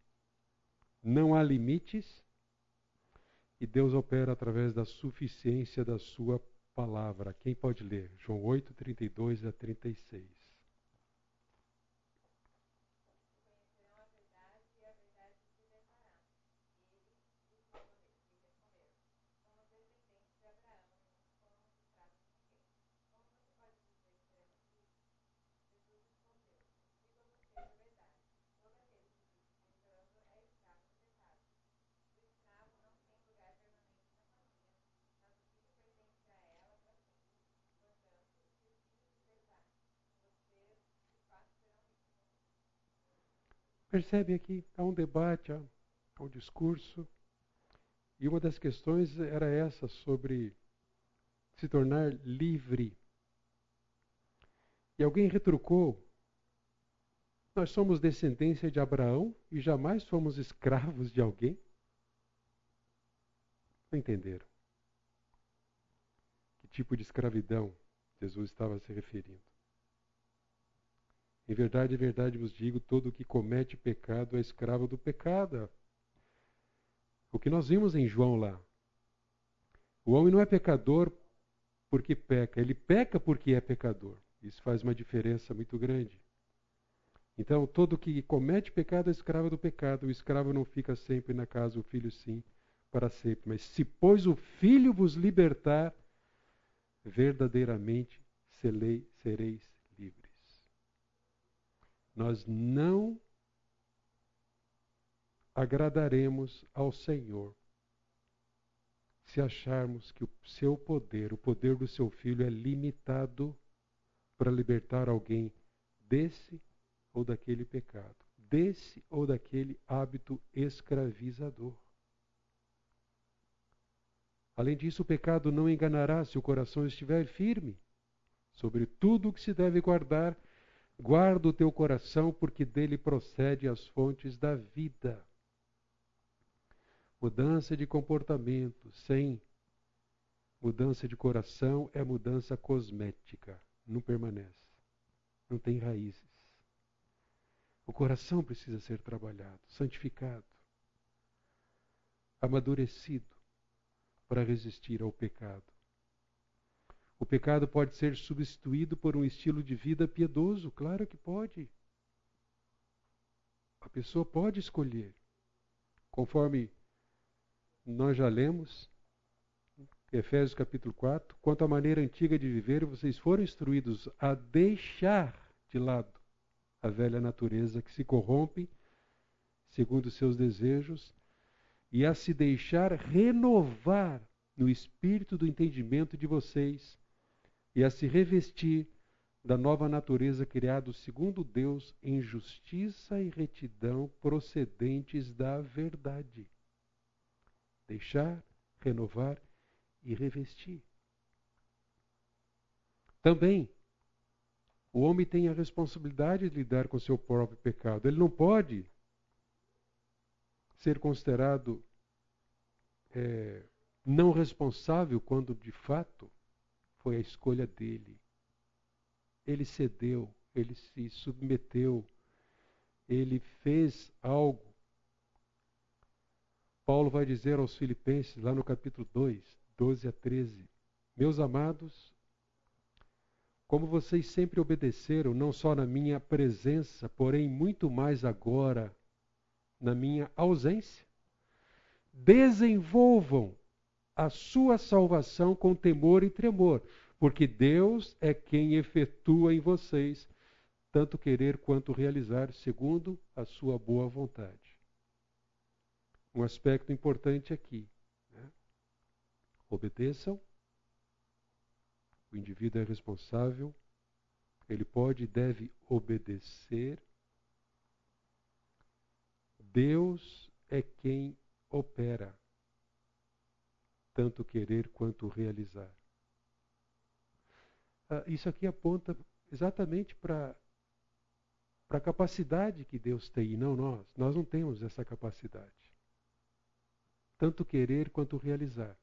não há limites, e Deus opera através da suficiência da sua palavra. Quem pode ler? João 8, 32 a 36. Percebe aqui, há um debate, há um discurso. E uma das questões era essa sobre se tornar livre. E alguém retrucou: nós somos descendência de Abraão e jamais fomos escravos de alguém? Não entenderam. Que tipo de escravidão Jesus estava se referindo? Em verdade, em verdade vos digo: todo que comete pecado é escravo do pecado. O que nós vimos em João lá. O homem não é pecador porque peca, ele peca porque é pecador. Isso faz uma diferença muito grande. Então, todo que comete pecado é escravo do pecado. O escravo não fica sempre na casa, o filho sim, para sempre. Mas se, pois, o filho vos libertar, verdadeiramente sereis nós não agradaremos ao Senhor se acharmos que o seu poder, o poder do seu filho, é limitado para libertar alguém desse ou daquele pecado, desse ou daquele hábito escravizador. Além disso, o pecado não enganará se o coração estiver firme sobre tudo o que se deve guardar Guarda o teu coração, porque dele procede as fontes da vida. Mudança de comportamento sem mudança de coração é mudança cosmética, não permanece, não tem raízes. O coração precisa ser trabalhado, santificado, amadurecido para resistir ao pecado. O pecado pode ser substituído por um estilo de vida piedoso? Claro que pode. A pessoa pode escolher. Conforme nós já lemos, Efésios capítulo 4, quanto à maneira antiga de viver, vocês foram instruídos a deixar de lado a velha natureza que se corrompe segundo os seus desejos e a se deixar renovar no espírito do entendimento de vocês e a se revestir da nova natureza criado segundo Deus em justiça e retidão procedentes da verdade. Deixar, renovar e revestir. Também, o homem tem a responsabilidade de lidar com seu próprio pecado. Ele não pode ser considerado é, não responsável quando de fato foi a escolha dele. Ele cedeu, ele se submeteu, ele fez algo. Paulo vai dizer aos Filipenses, lá no capítulo 2, 12 a 13: Meus amados, como vocês sempre obedeceram, não só na minha presença, porém muito mais agora na minha ausência, desenvolvam a sua salvação com temor e tremor, porque Deus é quem efetua em vocês tanto querer quanto realizar, segundo a sua boa vontade. Um aspecto importante aqui. Né? Obedeçam, o indivíduo é responsável, ele pode e deve obedecer. Deus é quem opera tanto querer quanto realizar. Ah, isso aqui aponta exatamente para a capacidade que Deus tem, e não nós. Nós não temos essa capacidade. Tanto querer quanto realizar.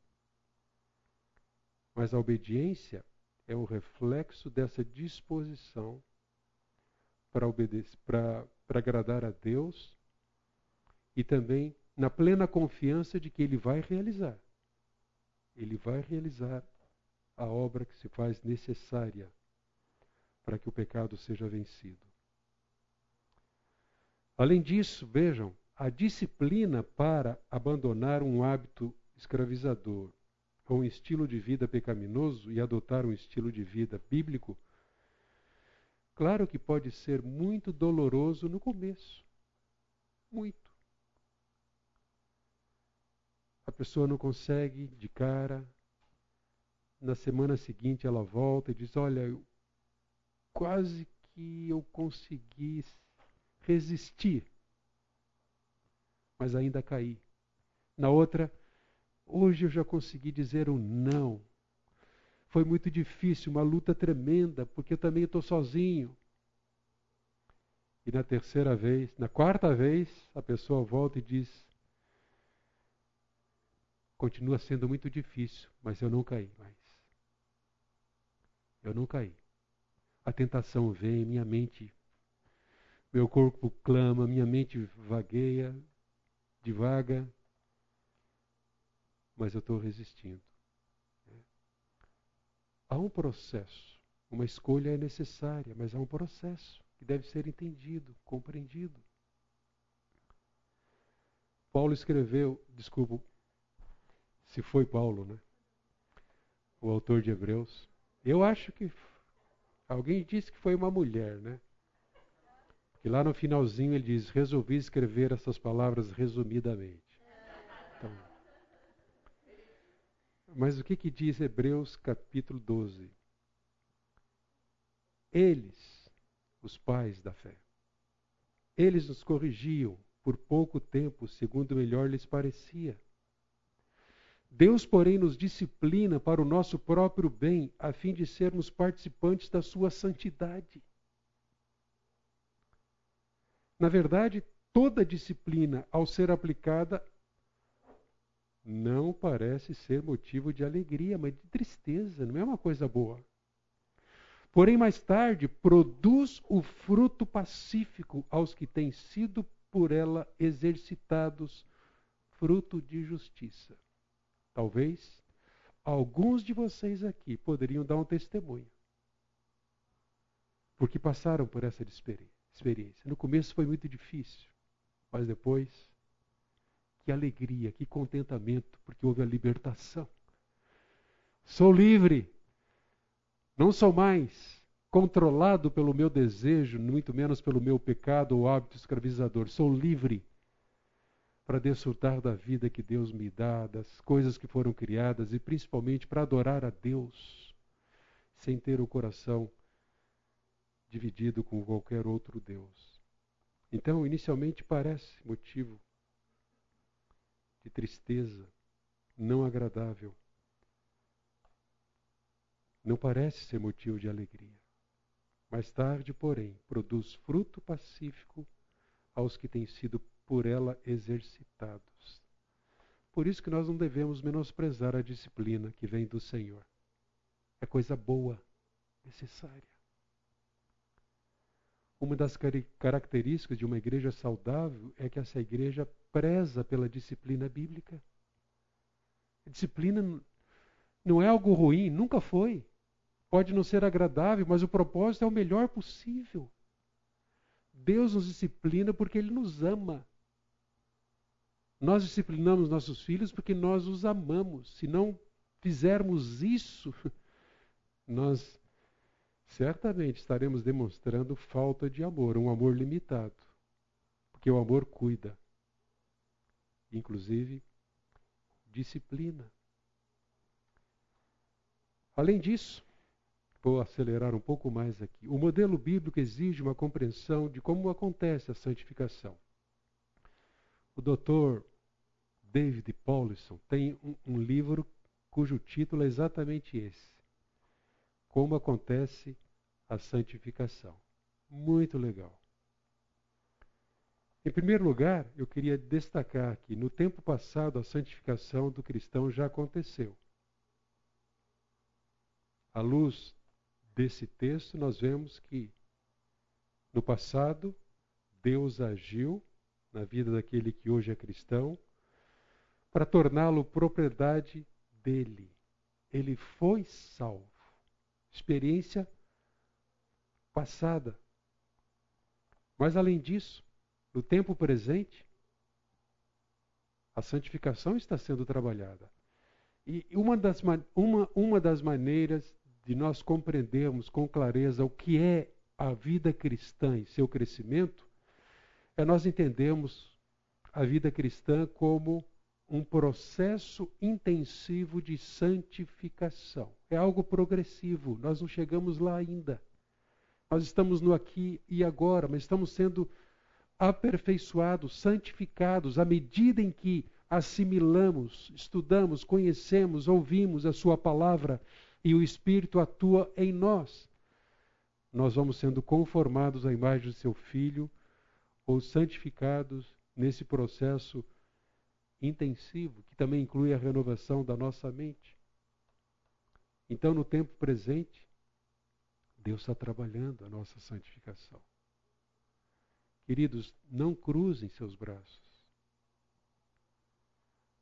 Mas a obediência é um reflexo dessa disposição para obedecer, para agradar a Deus e também na plena confiança de que Ele vai realizar ele vai realizar a obra que se faz necessária para que o pecado seja vencido. Além disso, vejam, a disciplina para abandonar um hábito escravizador ou um estilo de vida pecaminoso e adotar um estilo de vida bíblico, claro que pode ser muito doloroso no começo. Muito. A pessoa não consegue de cara. Na semana seguinte ela volta e diz: Olha, eu, quase que eu consegui resistir, mas ainda caí. Na outra, hoje eu já consegui dizer um não. Foi muito difícil, uma luta tremenda, porque eu também estou sozinho. E na terceira vez, na quarta vez, a pessoa volta e diz: Continua sendo muito difícil, mas eu não caí mais. Eu não caí. A tentação vem, minha mente, meu corpo clama, minha mente vagueia, divaga, mas eu estou resistindo. Há um processo. Uma escolha é necessária, mas há um processo que deve ser entendido, compreendido. Paulo escreveu, desculpa, se foi Paulo, né? O autor de Hebreus. Eu acho que alguém disse que foi uma mulher, né? Que lá no finalzinho ele diz: resolvi escrever essas palavras resumidamente. Então, mas o que, que diz Hebreus capítulo 12? Eles, os pais da fé, eles nos corrigiam por pouco tempo, segundo melhor lhes parecia Deus, porém, nos disciplina para o nosso próprio bem, a fim de sermos participantes da sua santidade. Na verdade, toda disciplina, ao ser aplicada, não parece ser motivo de alegria, mas de tristeza, não é uma coisa boa. Porém, mais tarde, produz o fruto pacífico aos que têm sido por ela exercitados, fruto de justiça. Talvez alguns de vocês aqui poderiam dar um testemunho. Porque passaram por essa experiência. No começo foi muito difícil, mas depois, que alegria, que contentamento, porque houve a libertação. Sou livre. Não sou mais controlado pelo meu desejo, muito menos pelo meu pecado ou hábito escravizador. Sou livre para desfrutar da vida que Deus me dá, das coisas que foram criadas e principalmente para adorar a Deus, sem ter o coração dividido com qualquer outro Deus. Então, inicialmente parece motivo de tristeza, não agradável. Não parece ser motivo de alegria. Mais tarde, porém, produz fruto pacífico aos que têm sido por ela exercitados. Por isso que nós não devemos menosprezar a disciplina que vem do Senhor. É coisa boa, necessária. Uma das características de uma igreja saudável é que essa igreja preza pela disciplina bíblica. A disciplina não é algo ruim, nunca foi. Pode não ser agradável, mas o propósito é o melhor possível. Deus nos disciplina porque Ele nos ama. Nós disciplinamos nossos filhos porque nós os amamos. Se não fizermos isso, nós certamente estaremos demonstrando falta de amor, um amor limitado. Porque o amor cuida. Inclusive, disciplina. Além disso, vou acelerar um pouco mais aqui. O modelo bíblico exige uma compreensão de como acontece a santificação. O doutor David Paulison tem um, um livro cujo título é exatamente esse: Como acontece a santificação. Muito legal. Em primeiro lugar, eu queria destacar que no tempo passado a santificação do cristão já aconteceu. À luz desse texto, nós vemos que no passado Deus agiu na vida daquele que hoje é cristão, para torná-lo propriedade dele. Ele foi salvo. Experiência passada. Mas além disso, no tempo presente, a santificação está sendo trabalhada. E uma das, uma, uma das maneiras de nós compreendermos com clareza o que é a vida cristã e seu crescimento é nós entendemos a vida cristã como um processo intensivo de santificação. É algo progressivo, nós não chegamos lá ainda. Nós estamos no aqui e agora, mas estamos sendo aperfeiçoados, santificados à medida em que assimilamos, estudamos, conhecemos, ouvimos a Sua palavra e o Espírito atua em nós. Nós vamos sendo conformados à imagem do Seu Filho ou santificados nesse processo intensivo, que também inclui a renovação da nossa mente. Então, no tempo presente, Deus está trabalhando a nossa santificação. Queridos, não cruzem seus braços.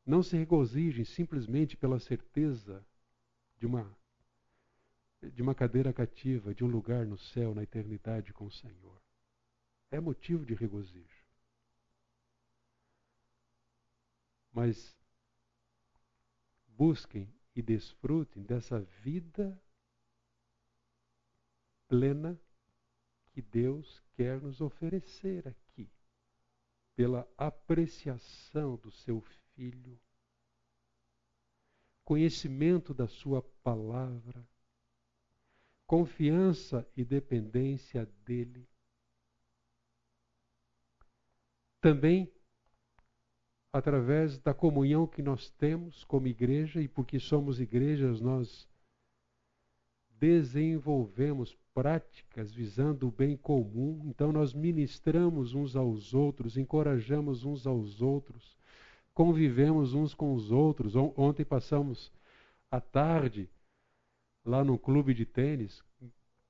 Não se regozijem simplesmente pela certeza de uma de uma cadeira cativa, de um lugar no céu, na eternidade com o Senhor é motivo de regozijo. Mas busquem e desfrutem dessa vida plena que Deus quer nos oferecer aqui, pela apreciação do seu Filho, conhecimento da Sua palavra, confiança e dependência dEle. Também através da comunhão que nós temos como igreja, e porque somos igrejas, nós desenvolvemos práticas visando o bem comum, então nós ministramos uns aos outros, encorajamos uns aos outros, convivemos uns com os outros. Ontem passamos a tarde lá no clube de tênis,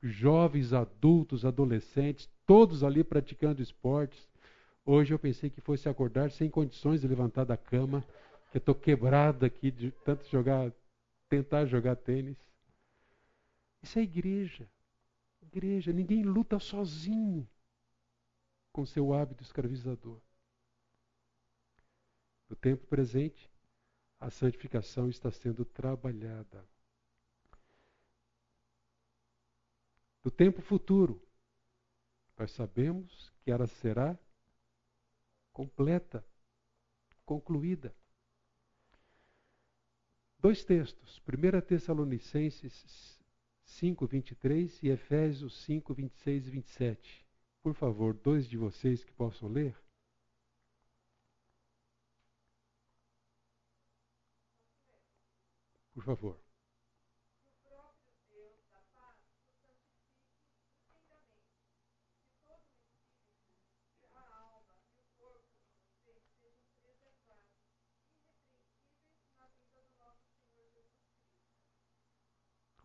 jovens, adultos, adolescentes, todos ali praticando esportes. Hoje eu pensei que fosse acordar sem condições de levantar da cama, que estou quebrado aqui de tanto jogar, tentar jogar tênis. Isso é igreja. Igreja, ninguém luta sozinho com seu hábito escravizador. No tempo presente, a santificação está sendo trabalhada. No tempo futuro, nós sabemos que ela será completa, concluída. Dois textos. 1 Tessalonicenses 5, 23 e Efésios 5, 26 e 27. Por favor, dois de vocês que possam ler. Por favor.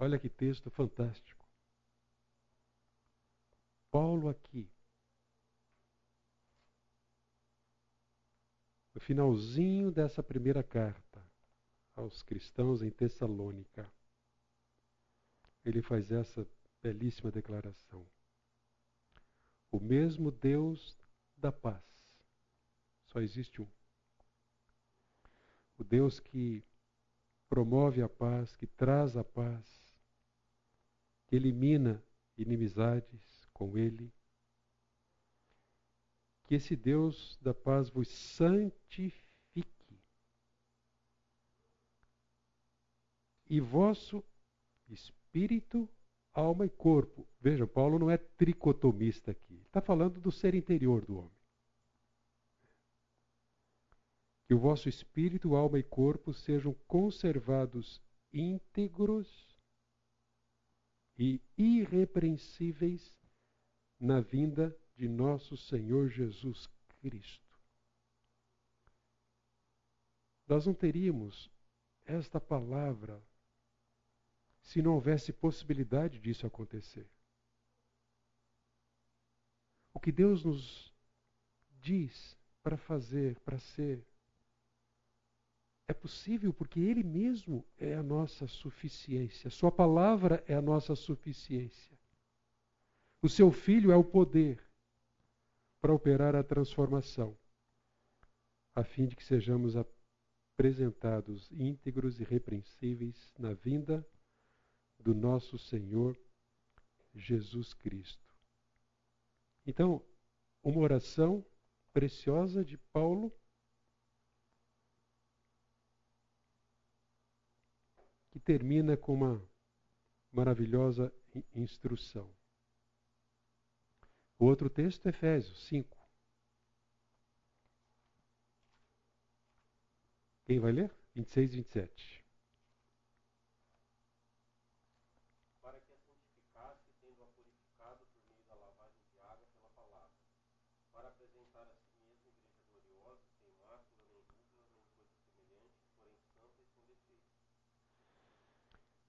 Olha que texto fantástico. Paulo aqui, no finalzinho dessa primeira carta aos cristãos em Tessalônica, ele faz essa belíssima declaração. O mesmo Deus da paz, só existe um. O Deus que promove a paz, que traz a paz, elimina inimizades com ele. Que esse Deus da paz vos santifique. E vosso espírito, alma e corpo. Veja, Paulo não é tricotomista aqui. Está falando do ser interior do homem. Que o vosso espírito, alma e corpo sejam conservados íntegros e irrepreensíveis na vinda de nosso Senhor Jesus Cristo. Nós não teríamos esta palavra se não houvesse possibilidade disso acontecer. O que Deus nos diz para fazer, para ser, é possível porque Ele mesmo é a nossa suficiência. Sua palavra é a nossa suficiência. O seu Filho é o poder para operar a transformação, a fim de que sejamos apresentados íntegros e repreensíveis na vinda do nosso Senhor Jesus Cristo. Então, uma oração preciosa de Paulo que termina com uma maravilhosa instrução. O outro texto é Efésios 5. Quem vai ler? 26 e 27.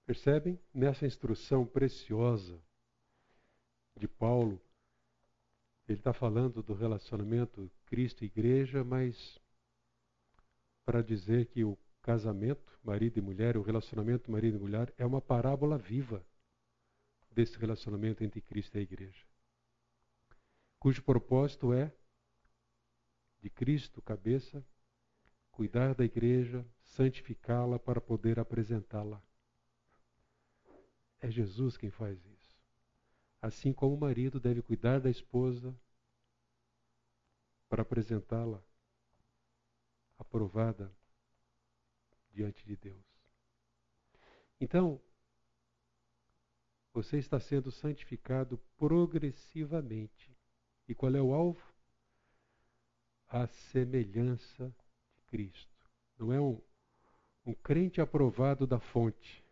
Percebem? Nessa instrução preciosa de Paulo, ele está falando do relacionamento Cristo-Igreja, mas para dizer que o casamento, marido e mulher, o relacionamento marido e mulher, é uma parábola viva desse relacionamento entre Cristo e a Igreja, cujo propósito é de Cristo, cabeça, cuidar da Igreja, santificá-la para poder apresentá-la é Jesus quem faz isso. Assim como o marido deve cuidar da esposa para apresentá-la aprovada diante de Deus. Então, você está sendo santificado progressivamente. E qual é o alvo? A semelhança de Cristo. Não é um, um crente aprovado da fonte.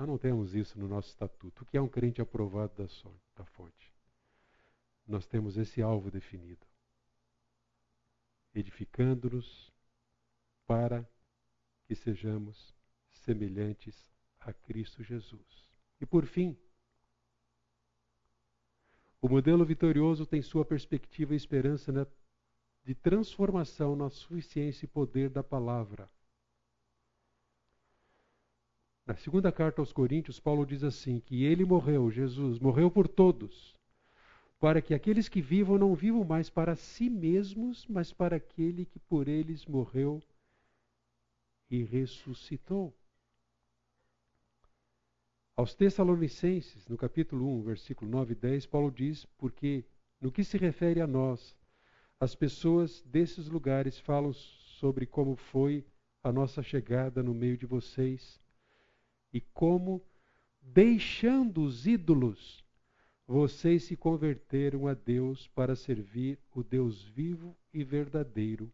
Nós não temos isso no nosso estatuto. O que é um crente aprovado da, da fonte? Nós temos esse alvo definido. Edificando-nos para que sejamos semelhantes a Cristo Jesus. E por fim, o modelo vitorioso tem sua perspectiva e esperança de transformação na suficiência e poder da palavra na segunda carta aos Coríntios, Paulo diz assim: que ele morreu, Jesus, morreu por todos, para que aqueles que vivam não vivam mais para si mesmos, mas para aquele que por eles morreu e ressuscitou. Aos Tessalonicenses, no capítulo 1, versículo 9 e 10, Paulo diz: Porque no que se refere a nós, as pessoas desses lugares falam sobre como foi a nossa chegada no meio de vocês e como, deixando os ídolos, vocês se converteram a Deus para servir o Deus vivo e verdadeiro,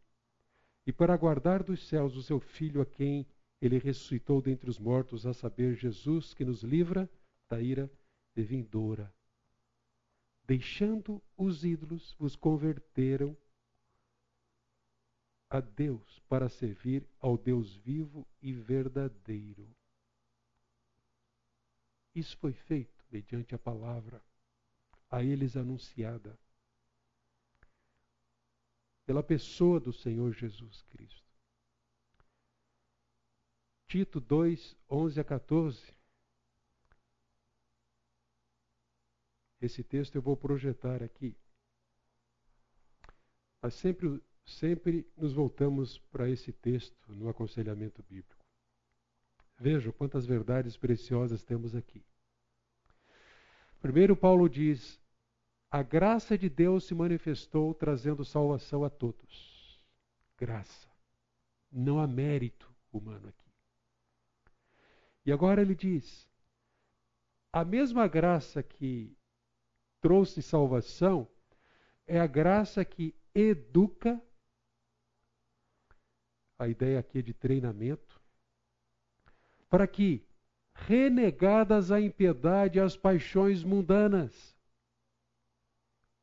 e para guardar dos céus o seu Filho a quem ele ressuscitou dentre os mortos, a saber, Jesus, que nos livra da ira vindoura. Deixando os ídolos, vos converteram a Deus para servir ao Deus vivo e verdadeiro. Isso foi feito mediante a palavra a eles anunciada pela pessoa do Senhor Jesus Cristo. Tito 2, 11 a 14. Esse texto eu vou projetar aqui. Mas sempre, sempre nos voltamos para esse texto no aconselhamento bíblico. Vejam quantas verdades preciosas temos aqui. Primeiro, Paulo diz: a graça de Deus se manifestou trazendo salvação a todos. Graça. Não há mérito humano aqui. E agora ele diz: a mesma graça que trouxe salvação é a graça que educa a ideia aqui de treinamento para que renegadas a impiedade e as paixões mundanas.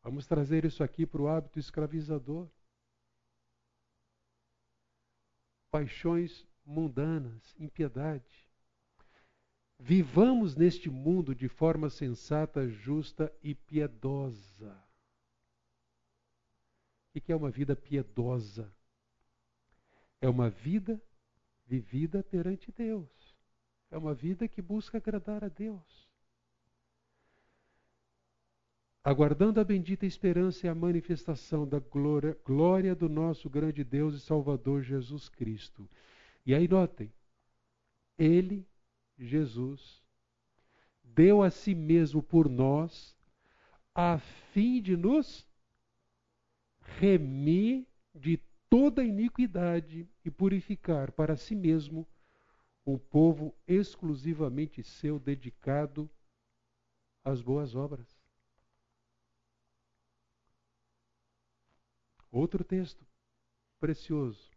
Vamos trazer isso aqui para o hábito escravizador. Paixões mundanas, impiedade. Vivamos neste mundo de forma sensata, justa e piedosa. O que é uma vida piedosa? É uma vida vivida perante Deus. É uma vida que busca agradar a Deus. Aguardando a bendita esperança e a manifestação da glória, glória do nosso grande Deus e Salvador Jesus Cristo. E aí notem, Ele, Jesus, deu a si mesmo por nós, a fim de nos remir de toda iniquidade e purificar para si mesmo um povo exclusivamente seu, dedicado às boas obras. Outro texto precioso.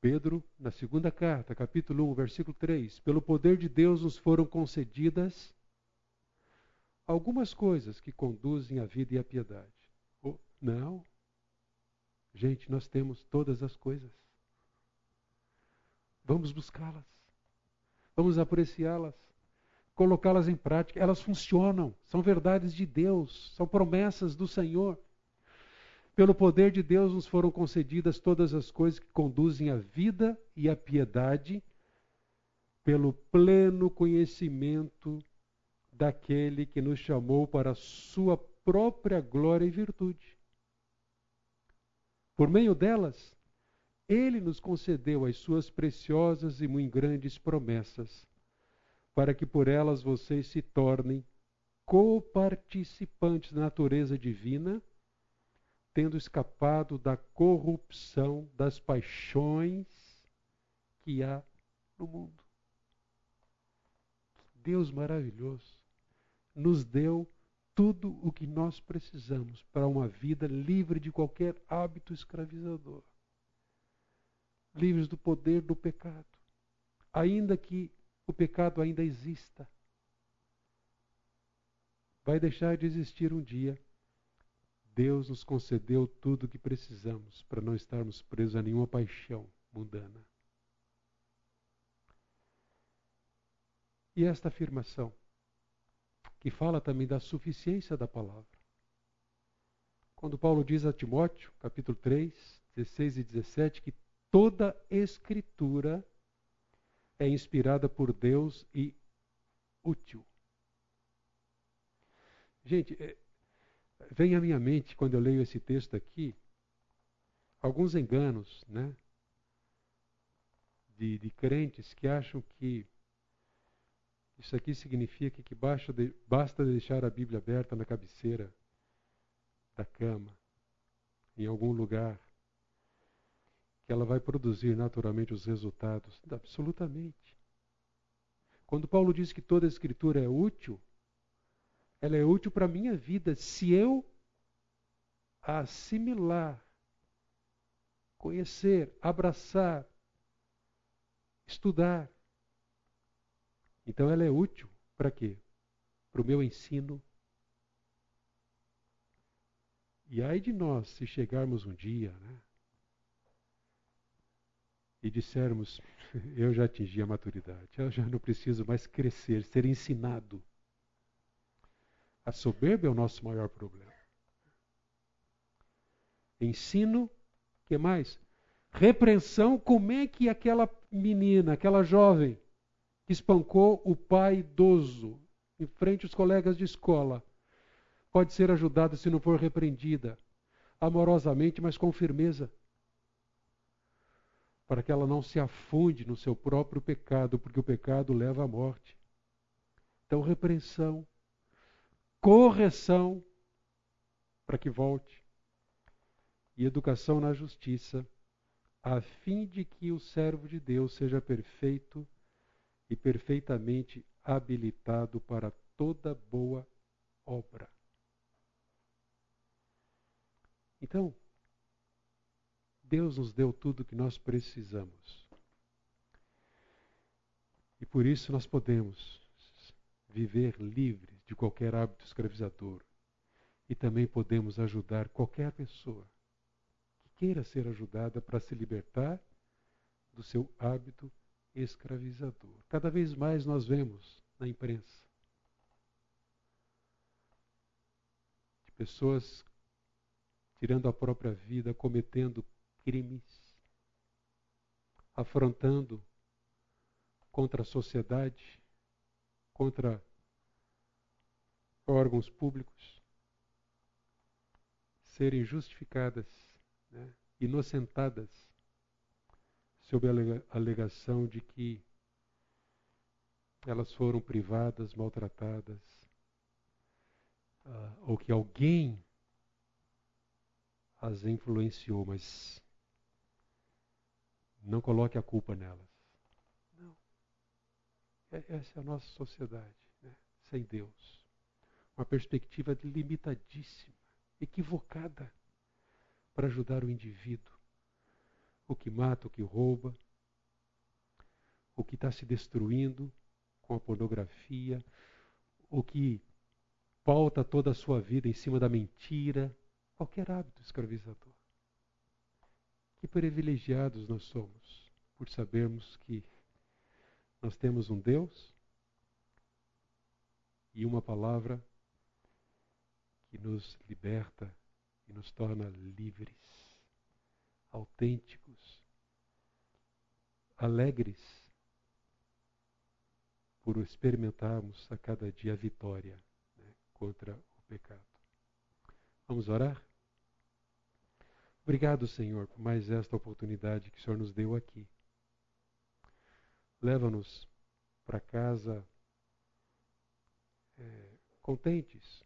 Pedro, na segunda carta, capítulo 1, versículo 3: Pelo poder de Deus nos foram concedidas algumas coisas que conduzem à vida e à piedade. Oh, não. Gente, nós temos todas as coisas. Vamos buscá-las. Vamos apreciá-las. Colocá-las em prática. Elas funcionam. São verdades de Deus. São promessas do Senhor. Pelo poder de Deus nos foram concedidas todas as coisas que conduzem à vida e à piedade, pelo pleno conhecimento daquele que nos chamou para a sua própria glória e virtude. Por meio delas, ele nos concedeu as suas preciosas e muito grandes promessas, para que por elas vocês se tornem coparticipantes da natureza divina, tendo escapado da corrupção das paixões que há no mundo. Deus maravilhoso nos deu tudo o que nós precisamos para uma vida livre de qualquer hábito escravizador livres do poder do pecado, ainda que o pecado ainda exista. Vai deixar de existir um dia. Deus nos concedeu tudo o que precisamos para não estarmos presos a nenhuma paixão mundana. E esta afirmação, que fala também da suficiência da palavra. Quando Paulo diz a Timóteo, capítulo 3, 16 e 17, que toda escritura é inspirada por Deus e útil. Gente, é, vem à minha mente, quando eu leio esse texto aqui, alguns enganos, né? De, de crentes que acham que isso aqui significa que basta, de, basta deixar a Bíblia aberta na cabeceira da cama, em algum lugar, ela vai produzir naturalmente os resultados? Absolutamente. Quando Paulo diz que toda a escritura é útil, ela é útil para a minha vida se eu a assimilar, conhecer, abraçar, estudar. Então ela é útil para quê? Para o meu ensino. E ai de nós se chegarmos um dia, né? E dissermos, eu já atingi a maturidade, eu já não preciso mais crescer, ser ensinado. A soberba é o nosso maior problema. Ensino, que mais? Repreensão, como é que aquela menina, aquela jovem, que espancou o pai idoso em frente aos colegas de escola, pode ser ajudada se não for repreendida, amorosamente, mas com firmeza, para que ela não se afunde no seu próprio pecado, porque o pecado leva à morte. Então, repreensão, correção, para que volte, e educação na justiça, a fim de que o servo de Deus seja perfeito e perfeitamente habilitado para toda boa obra. Então, Deus nos deu tudo o que nós precisamos. E por isso nós podemos viver livres de qualquer hábito escravizador. E também podemos ajudar qualquer pessoa que queira ser ajudada para se libertar do seu hábito escravizador. Cada vez mais nós vemos na imprensa de pessoas tirando a própria vida, cometendo crimes, afrontando contra a sociedade, contra órgãos públicos, serem justificadas, né, inocentadas, sob a alegação de que elas foram privadas, maltratadas, uh, ou que alguém as influenciou, mas não coloque a culpa nelas. Não. É, essa é a nossa sociedade, né? sem Deus. Uma perspectiva limitadíssima, equivocada, para ajudar o indivíduo. O que mata, o que rouba, o que está se destruindo com a pornografia, o que pauta toda a sua vida em cima da mentira, qualquer hábito escravizador. Que privilegiados nós somos por sabermos que nós temos um Deus e uma palavra que nos liberta e nos torna livres, autênticos, alegres por experimentarmos a cada dia a vitória né, contra o pecado. Vamos orar? Obrigado, Senhor, por mais esta oportunidade que o Senhor nos deu aqui. Leva-nos para casa é, contentes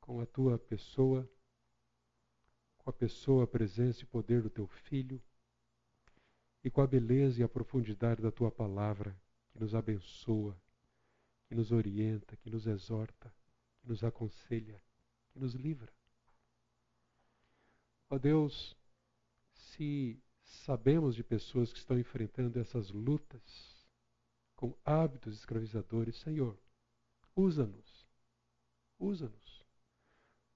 com a tua pessoa, com a pessoa, a presença e poder do teu Filho e com a beleza e a profundidade da tua palavra que nos abençoa, que nos orienta, que nos exorta, que nos aconselha, que nos livra. Ó oh Deus, se sabemos de pessoas que estão enfrentando essas lutas com hábitos escravizadores, Senhor, usa-nos, usa-nos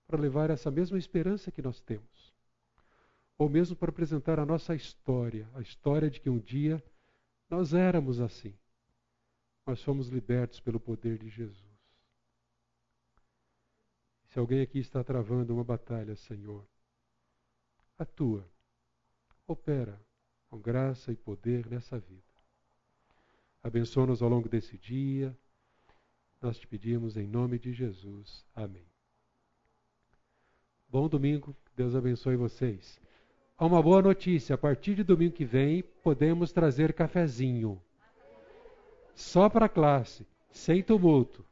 para levar essa mesma esperança que nós temos, ou mesmo para apresentar a nossa história, a história de que um dia nós éramos assim, mas fomos libertos pelo poder de Jesus. Se alguém aqui está travando uma batalha, Senhor, atua, opera com graça e poder nessa vida. Abençoa-nos ao longo desse dia. Nós te pedimos em nome de Jesus. Amém. Bom domingo, Deus abençoe vocês. Há uma boa notícia: a partir de domingo que vem, podemos trazer cafezinho. Só para a classe, sem tumulto.